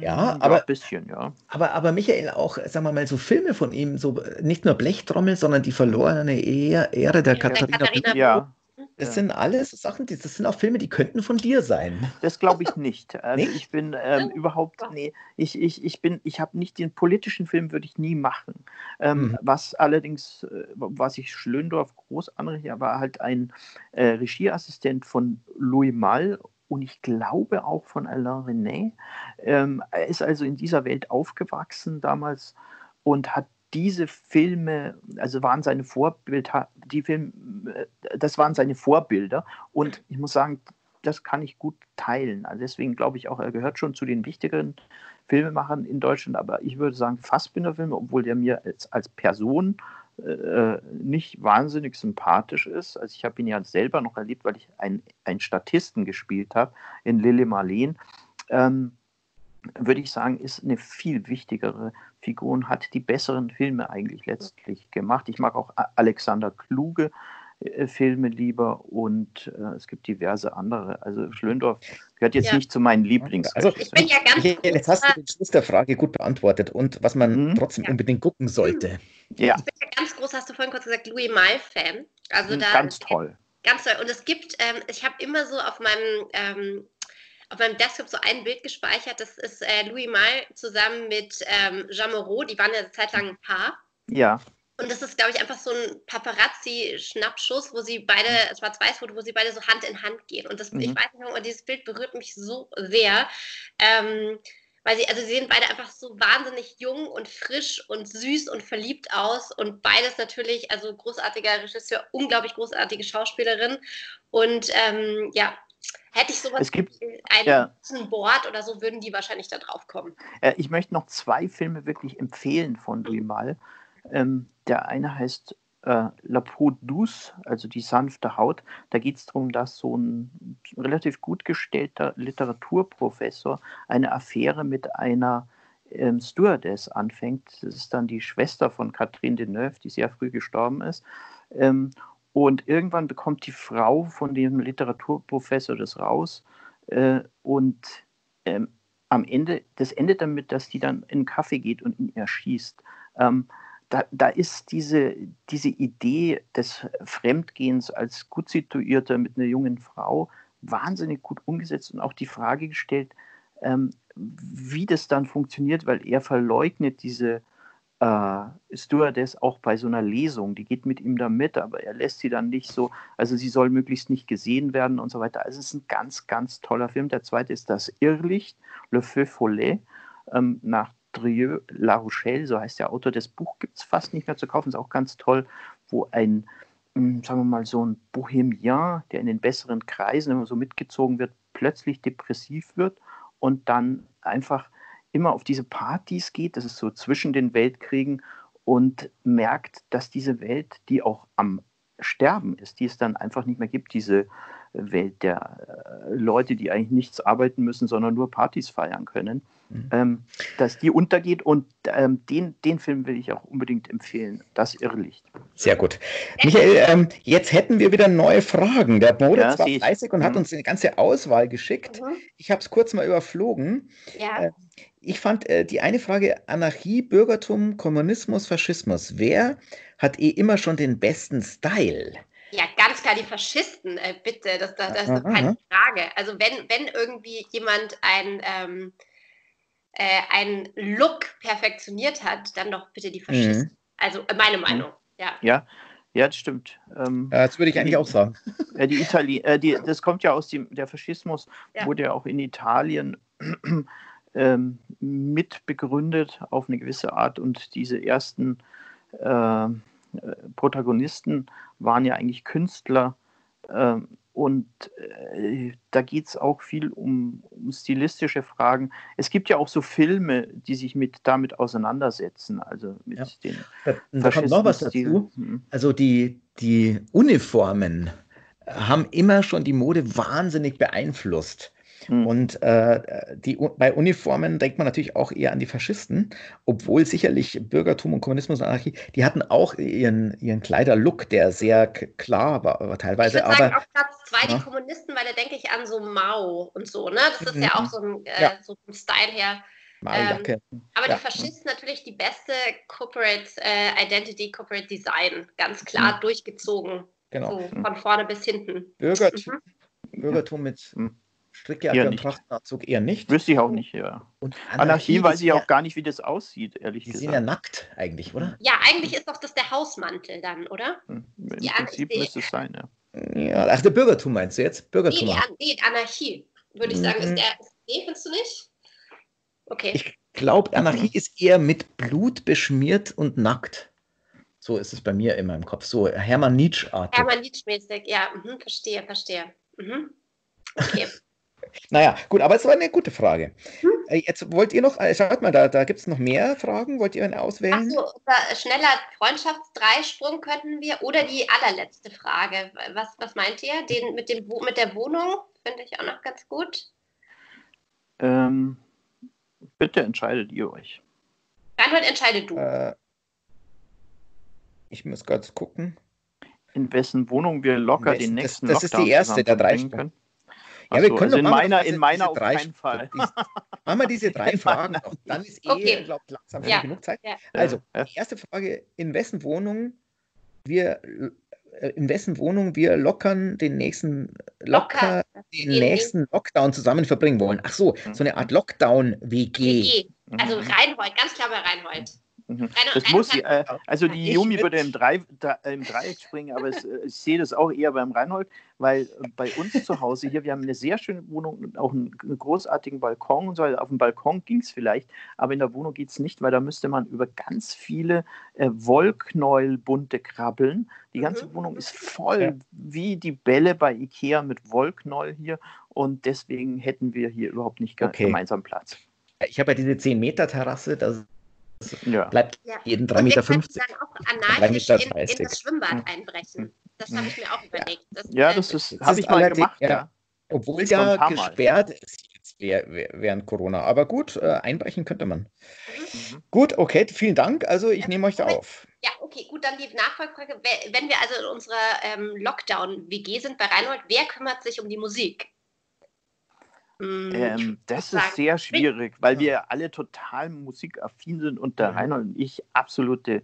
Ja, aber, ein bisschen, ja. Aber, aber Michael, auch, sagen wir mal, so Filme von ihm, so nicht nur Blechtrommel, sondern die verlorene Ehre der Katharina. Katharina ja. Das sind alles Sachen, die, das sind auch Filme, die könnten von dir sein. Das glaube ich nicht. Also nicht? ich bin ähm, überhaupt, nee, ich, ich, ich bin, ich habe nicht den politischen Film, würde ich nie machen. Ähm, mhm. Was allerdings, äh, was ich Schlöndorf groß anrechne, war halt ein äh, Regieassistent von Louis Malle und ich glaube auch von Alain René. Ähm, er ist also in dieser Welt aufgewachsen damals und hat diese Filme, also waren seine Vorbilder, die Filme, äh, das waren seine Vorbilder und ich muss sagen, das kann ich gut teilen. Also deswegen glaube ich auch, er gehört schon zu den wichtigeren Filmemachern in Deutschland, aber ich würde sagen Fassbinder-Filme, obwohl der mir als, als Person äh, nicht wahnsinnig sympathisch ist. Also ich habe ihn ja selber noch erlebt, weil ich einen, einen Statisten gespielt habe in Lille Marleen. Ähm, würde ich sagen, ist eine viel wichtigere Figuren hat die besseren Filme eigentlich letztlich gemacht. Ich mag auch Alexander Kluge äh, Filme lieber und äh, es gibt diverse andere. Also Schlöndorff gehört jetzt ja. nicht zu meinen Lieblings. Also ich bin ja ganz jetzt hast du den Schluss der Frage gut beantwortet und was man mhm. trotzdem ja. unbedingt gucken sollte. Ja. Ich bin ja ganz groß, hast du vorhin kurz gesagt, Louis Malle-Fan. Also mhm, da ganz toll. Ganz toll. Und es gibt, ähm, ich habe immer so auf meinem ähm, auf meinem Desktop so ein Bild gespeichert. Das ist äh, Louis Malle zusammen mit ähm, Jean Moreau. Die waren ja eine Zeit lang ein Paar. Ja. Und das ist, glaube ich, einfach so ein Paparazzi-Schnappschuss, wo sie beide, Schwarz-Weiß-Foto, wo sie beide so Hand in Hand gehen. Und das, mhm. ich weiß nicht, aber dieses Bild berührt mich so sehr. Ähm, weil sie, also sie sehen beide einfach so wahnsinnig jung und frisch und süß und verliebt aus und beides natürlich, also großartiger Regisseur, unglaublich großartige Schauspielerin und ähm, ja, hätte ich sowas es gibt, ein ja. Board oder so, würden die wahrscheinlich da drauf kommen. Äh, ich möchte noch zwei Filme wirklich empfehlen von Louis Mal. Ähm, der eine heißt äh, La Peau douce, also die sanfte Haut. Da geht es darum, dass so ein relativ gut gestellter Literaturprofessor eine Affäre mit einer ähm, Stewardess anfängt. Das ist dann die Schwester von Catherine Deneuve, die sehr früh gestorben ist. Ähm, und irgendwann bekommt die Frau von dem Literaturprofessor das raus äh, und ähm, am Ende, das endet damit, dass die dann in einen Kaffee geht und ihn erschießt. Ähm, da, da ist diese, diese Idee des Fremdgehens als gut situierter mit einer jungen Frau wahnsinnig gut umgesetzt und auch die Frage gestellt, ähm, wie das dann funktioniert, weil er verleugnet diese äh, Stewardess auch bei so einer Lesung. Die geht mit ihm da mit, aber er lässt sie dann nicht so, also sie soll möglichst nicht gesehen werden und so weiter. Also es ist ein ganz, ganz toller Film. Der zweite ist das Irrlicht, Le Feu Follet, ähm, nach Drieux La Rochelle, so heißt der Autor. Das Buch gibt es fast nicht mehr zu kaufen, ist auch ganz toll, wo ein, hm, sagen wir mal, so ein Bohemian, der in den besseren Kreisen immer so mitgezogen wird, plötzlich depressiv wird und dann einfach immer auf diese Partys geht, das ist so zwischen den Weltkriegen und merkt, dass diese Welt, die auch am Sterben ist, die es dann einfach nicht mehr gibt, diese Welt der äh, Leute, die eigentlich nichts arbeiten müssen, sondern nur Partys feiern können, mhm. ähm, dass die untergeht. Und ähm, den, den Film will ich auch unbedingt empfehlen, das Irrlicht. Sehr gut. Michael, ähm, jetzt hätten wir wieder neue Fragen. Der Moritz ja, war fleißig und mhm. hat uns eine ganze Auswahl geschickt. Mhm. Ich habe es kurz mal überflogen. Ja. Äh, ich fand äh, die eine Frage Anarchie, Bürgertum, Kommunismus, Faschismus. Wer hat eh immer schon den besten Style? Ja, ganz klar die Faschisten, äh, bitte, das, das, das ist keine Frage. Also wenn, wenn irgendwie jemand ein, ähm, äh, einen Look perfektioniert hat, dann doch bitte die Faschisten. Mhm. Also äh, meine Meinung, ja. Ja, ja, das stimmt. Ähm, ja, das würde ich eigentlich auch sagen. Ja, die Itali äh, die, das kommt ja aus dem, der Faschismus, ja. wurde ja auch in Italien ähm, mit begründet auf eine gewisse Art und diese ersten äh, Protagonisten waren ja eigentlich Künstler äh, und äh, da geht es auch viel um, um, stilistische Fragen. Es gibt ja auch so Filme, die sich mit damit auseinandersetzen. Also mit ja. den da, da kommt noch was dazu. Mhm. Also die, die Uniformen haben immer schon die Mode wahnsinnig beeinflusst. Mhm. Und äh, die, bei Uniformen denkt man natürlich auch eher an die Faschisten, obwohl sicherlich Bürgertum und Kommunismus und Anarchie, die hatten auch ihren, ihren Kleiderlook, der sehr klar war, aber teilweise. Ich würde sagen, auf Platz zwei ja. die Kommunisten, weil da denke ich an so Mao und so, ne? Das ist mhm. ja auch so ein, äh, ja. so ein Style her. Ähm, aber ja. die Faschisten natürlich die beste Corporate äh, Identity, Corporate Design, ganz klar mhm. durchgezogen. Genau. So, von vorne bis hinten. Bürgertum, mhm. Bürgertum mit mhm. Strickjacke und Trachtenanzug eher nicht. Wüsste ich auch nicht, ja. Und Anarchie, Anarchie weiß ich auch gar nicht, wie das aussieht, ehrlich die gesagt. Die sind ja nackt eigentlich, oder? Ja, eigentlich ist doch das der Hausmantel dann, oder? Hm, Im ja, Prinzip müsste es sein, ja. Ja, ach, der Bürgertum meinst du jetzt? Bürgertum. Nee, nee Anarchie, würde ich sagen. Mhm. Ist der, nee, findest du nicht? Okay. Ich glaube, Anarchie ist eher mit Blut beschmiert und nackt. So ist es bei mir immer im Kopf. So Hermann Nietzsche-artig. Hermann Nietzsche-mäßig, ja. Mhm, verstehe, verstehe. Mhm. Okay. Naja, gut, aber es war eine gute Frage. Hm? Äh, jetzt wollt ihr noch, äh, schaut mal, da, da gibt es noch mehr Fragen. Wollt ihr eine auswählen? Achso, schneller Freundschaftsdreisprung könnten wir oder die allerletzte Frage. Was, was meint ihr? Den mit, dem, mit der Wohnung finde ich auch noch ganz gut. Ähm, bitte entscheidet ihr euch. Reinhold, entscheide du. Äh, ich muss kurz gucken. In wessen Wohnung wir locker den nächsten Das, das ist die erste der drei können. Ja, wir können also in meiner, in meiner auf drei, keinen Fall. machen wir diese drei Fragen noch. Dann ist eh, okay. glaube langsam ja. genug Zeit. Ja. Also, die erste Frage, in wessen Wohnung wir äh, in wessen Wohnung wir lockern den nächsten locker, locker. den nächsten Lockdown zusammen verbringen wollen. Ach so, so eine Art Lockdown-WG. Also Reinhold, ganz klar bei Reinhold. Mhm. Das eine, muss, äh, also die Yumi würde im, Drei, da, im Dreieck springen, aber es, äh, ich sehe das auch eher beim Reinhold, weil äh, bei uns zu Hause hier, wir haben eine sehr schöne Wohnung, auch einen, einen großartigen Balkon und so. Auf dem Balkon ging es vielleicht, aber in der Wohnung geht es nicht, weil da müsste man über ganz viele äh, Wollknäuelbunte krabbeln. Die ganze mhm. Wohnung ist voll ja. wie die Bälle bei Ikea mit Wollknäuel hier und deswegen hätten wir hier überhaupt nicht okay. gemeinsam Platz. Ich habe ja diese 10-Meter-Terrasse, das ja. Bleibt ja. jeden 3,50 Meter. 50, dann auch anarchisch in, in das Schwimmbad mhm. einbrechen. Das habe ich mir auch überlegt. Das, ja, das, das habe ich mal gemacht. Ja. Obwohl ja gesperrt ist jetzt während Corona. Aber gut, äh, einbrechen könnte man. Mhm. Gut, okay, vielen Dank. Also ich nehme euch da auf. Ja, okay, gut, dann die Nachfolgefrage. Wenn wir also in unserer ähm, Lockdown-WG sind bei Reinhold, wer kümmert sich um die Musik? Hm, ähm, das ist sehr schwierig, weil wir alle total musikaffin sind und der mhm. Rainer und ich absolute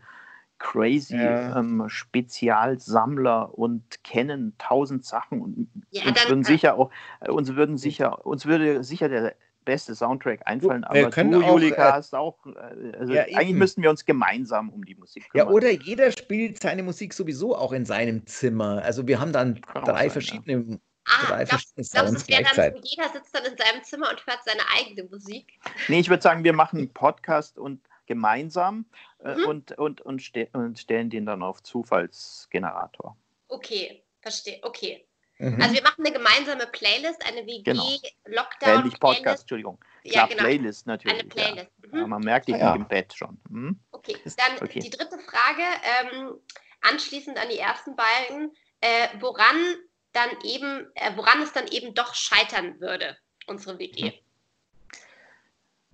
crazy ja. ähm, Spezialsammler und kennen tausend Sachen und ja, uns würden sicher auch äh, uns würden sicher uns würde sicher der beste Soundtrack einfallen, aber du, auch, Julika, äh, hast auch, äh, also ja, eigentlich eben. müssten wir uns gemeinsam um die Musik kümmern. Ja, oder jeder spielt seine Musik sowieso auch in seinem Zimmer. Also wir haben dann drei sein, verschiedene. Ah, drei glaubst, glaubst, das dann, jeder sitzt dann in seinem Zimmer und hört seine eigene Musik? Nee, ich würde sagen, wir machen einen Podcast und gemeinsam äh, mhm. und, und, und, ste und, stellen den dann auf Zufallsgenerator. Okay, verstehe. Okay. Mhm. Also wir machen eine gemeinsame Playlist, eine WG-Lockdown. Genau. Äh, nicht Podcast, Entschuldigung. Klar, ja, genau. Playlist natürlich. Eine Playlist. Ja. Mhm. man merkt, ich ja. im Bett schon. Mhm. Okay, dann okay. die dritte Frage, ähm, anschließend an die ersten beiden. Äh, woran dann eben, äh, woran es dann eben doch scheitern würde, unsere WG.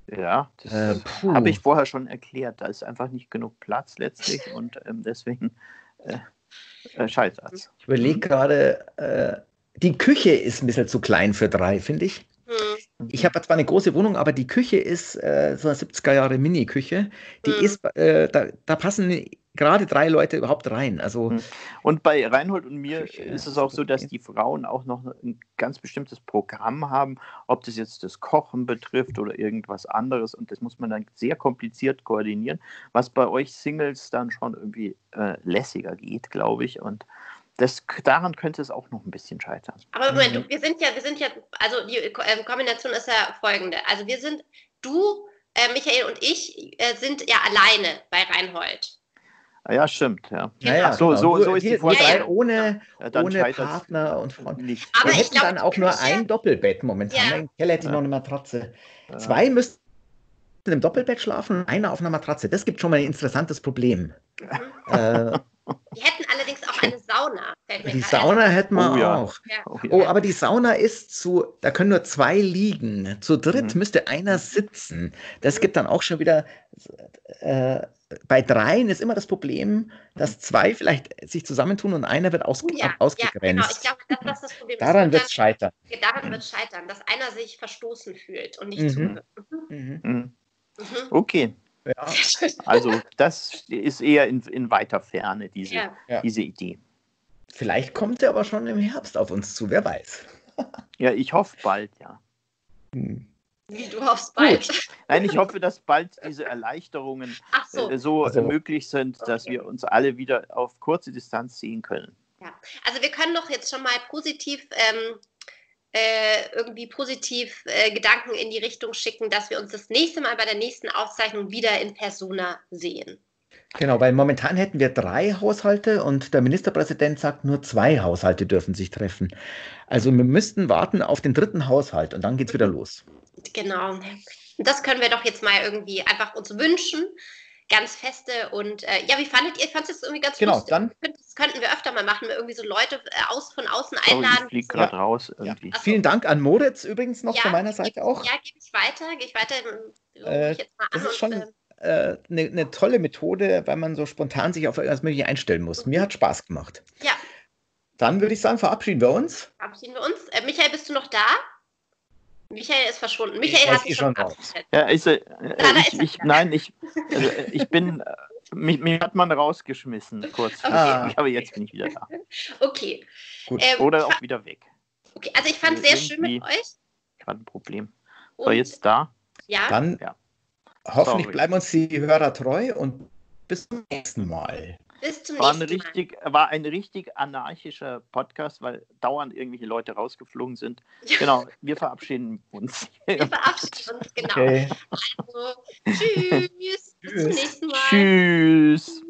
Ja, das äh, habe ich vorher schon erklärt. Da ist einfach nicht genug Platz letztlich und ähm, deswegen äh, äh, scheitert es. Ich überlege gerade, äh, die Küche ist ein bisschen zu klein für drei, finde ich. Mhm. Ich habe zwar eine große Wohnung, aber die Küche ist äh, so eine 70er Jahre Mini-Küche. Die mhm. ist, äh, da, da passen gerade drei Leute überhaupt rein. Also hm. und bei Reinhold und mir Küche, ist es auch so, dass die Frauen auch noch ein ganz bestimmtes Programm haben, ob das jetzt das Kochen betrifft oder irgendwas anderes. Und das muss man dann sehr kompliziert koordinieren, was bei euch Singles dann schon irgendwie äh, lässiger geht, glaube ich. Und das, daran könnte es auch noch ein bisschen scheitern. Aber Moment, mhm. wir sind ja, wir sind ja, also die äh, Kombination ist ja folgende. Also wir sind, du, äh, Michael und ich äh, sind ja alleine bei Reinhold. Ah ja, stimmt, ja. ja, ja so, genau. so, so ist die Vorstellung. Ohne, ja, ohne Partner und Freund. Nicht. Aber Wir hätten glaub, dann auch nur ein Doppelbett momentan. Ja. Im Keller hätte ich noch eine Matratze. Zwei müssten im Doppelbett schlafen, einer auf einer Matratze. Das gibt schon mal ein interessantes Problem. Mhm. Äh, die hätten allerdings Sauna. Die Sauna hätten wir oh, ja. auch. Ja. Oh, ja. oh, aber die Sauna ist zu, da können nur zwei liegen. Zu dritt mhm. müsste einer sitzen. Das mhm. gibt dann auch schon wieder äh, bei dreien ist immer das Problem, dass mhm. zwei vielleicht sich zusammentun und einer wird aus, oh ja, ausgegrenzt. Ja, genau. Ich glaube, das, das ist das Problem. Daran wird es scheitern. Daran wird es scheitern, dass einer sich verstoßen fühlt und nicht mhm. zuhört. Mhm. Mhm. mhm. Okay. Ja. Also das ist eher in, in weiter Ferne, diese, ja. diese Idee. Vielleicht kommt er aber schon im Herbst auf uns zu, wer weiß. ja, ich hoffe bald, ja. Hm. Wie du hoffst bald. Gut. Nein, ich hoffe, dass bald diese Erleichterungen so, äh, so also, möglich sind, dass okay. wir uns alle wieder auf kurze Distanz sehen können. Ja, also wir können doch jetzt schon mal positiv ähm, äh, irgendwie positiv äh, Gedanken in die Richtung schicken, dass wir uns das nächste Mal bei der nächsten Aufzeichnung wieder in Persona sehen. Genau, weil momentan hätten wir drei Haushalte und der Ministerpräsident sagt, nur zwei Haushalte dürfen sich treffen. Also wir müssten warten auf den dritten Haushalt und dann geht es wieder los. Genau. Das können wir doch jetzt mal irgendwie einfach uns wünschen. Ganz feste und äh, ja, wie fandet ihr? Ich fand es irgendwie ganz genau, lustig. Dann, das könnten wir öfter mal machen, irgendwie so Leute äh, aus, von außen einladen. Oh, ich gerade ja. raus irgendwie. Ja. Vielen Dank an Moritz übrigens noch ja, von meiner Seite auch. Ja, gebe ich weiter, gehe ich weiter. Äh, ich jetzt mal das an ist schon, und, äh, eine äh, ne, ne tolle Methode, weil man so spontan sich auf irgendwas Mögliche einstellen muss. Mir hat Spaß gemacht. Ja. Dann würde ich sagen, verabschieden wir uns. Verabschieden wir uns. Äh, Michael, bist du noch da? Michael ist verschwunden. Michael hat sich schon. Ja, ist, äh, ich, ich, nein, ich, also, ich bin, äh, mich, mich, hat man rausgeschmissen kurz. Okay. Ah. Aber jetzt bin ich wieder da. Okay. Gut. Ähm, Oder auch wieder weg. Okay, also ich fand es sehr schön mit euch. Gerade ein Problem. So, jetzt da. Ja. Dann ja. Hoffentlich Sorry. bleiben uns die Hörer treu und bis zum nächsten Mal. Bis zum war nächsten Mal. Richtig, war ein richtig anarchischer Podcast, weil dauernd irgendwelche Leute rausgeflogen sind. Ja. Genau, wir verabschieden uns. Wir verabschieden uns, genau. Okay. Also, tschüss. Bis zum nächsten Mal. Tschüss.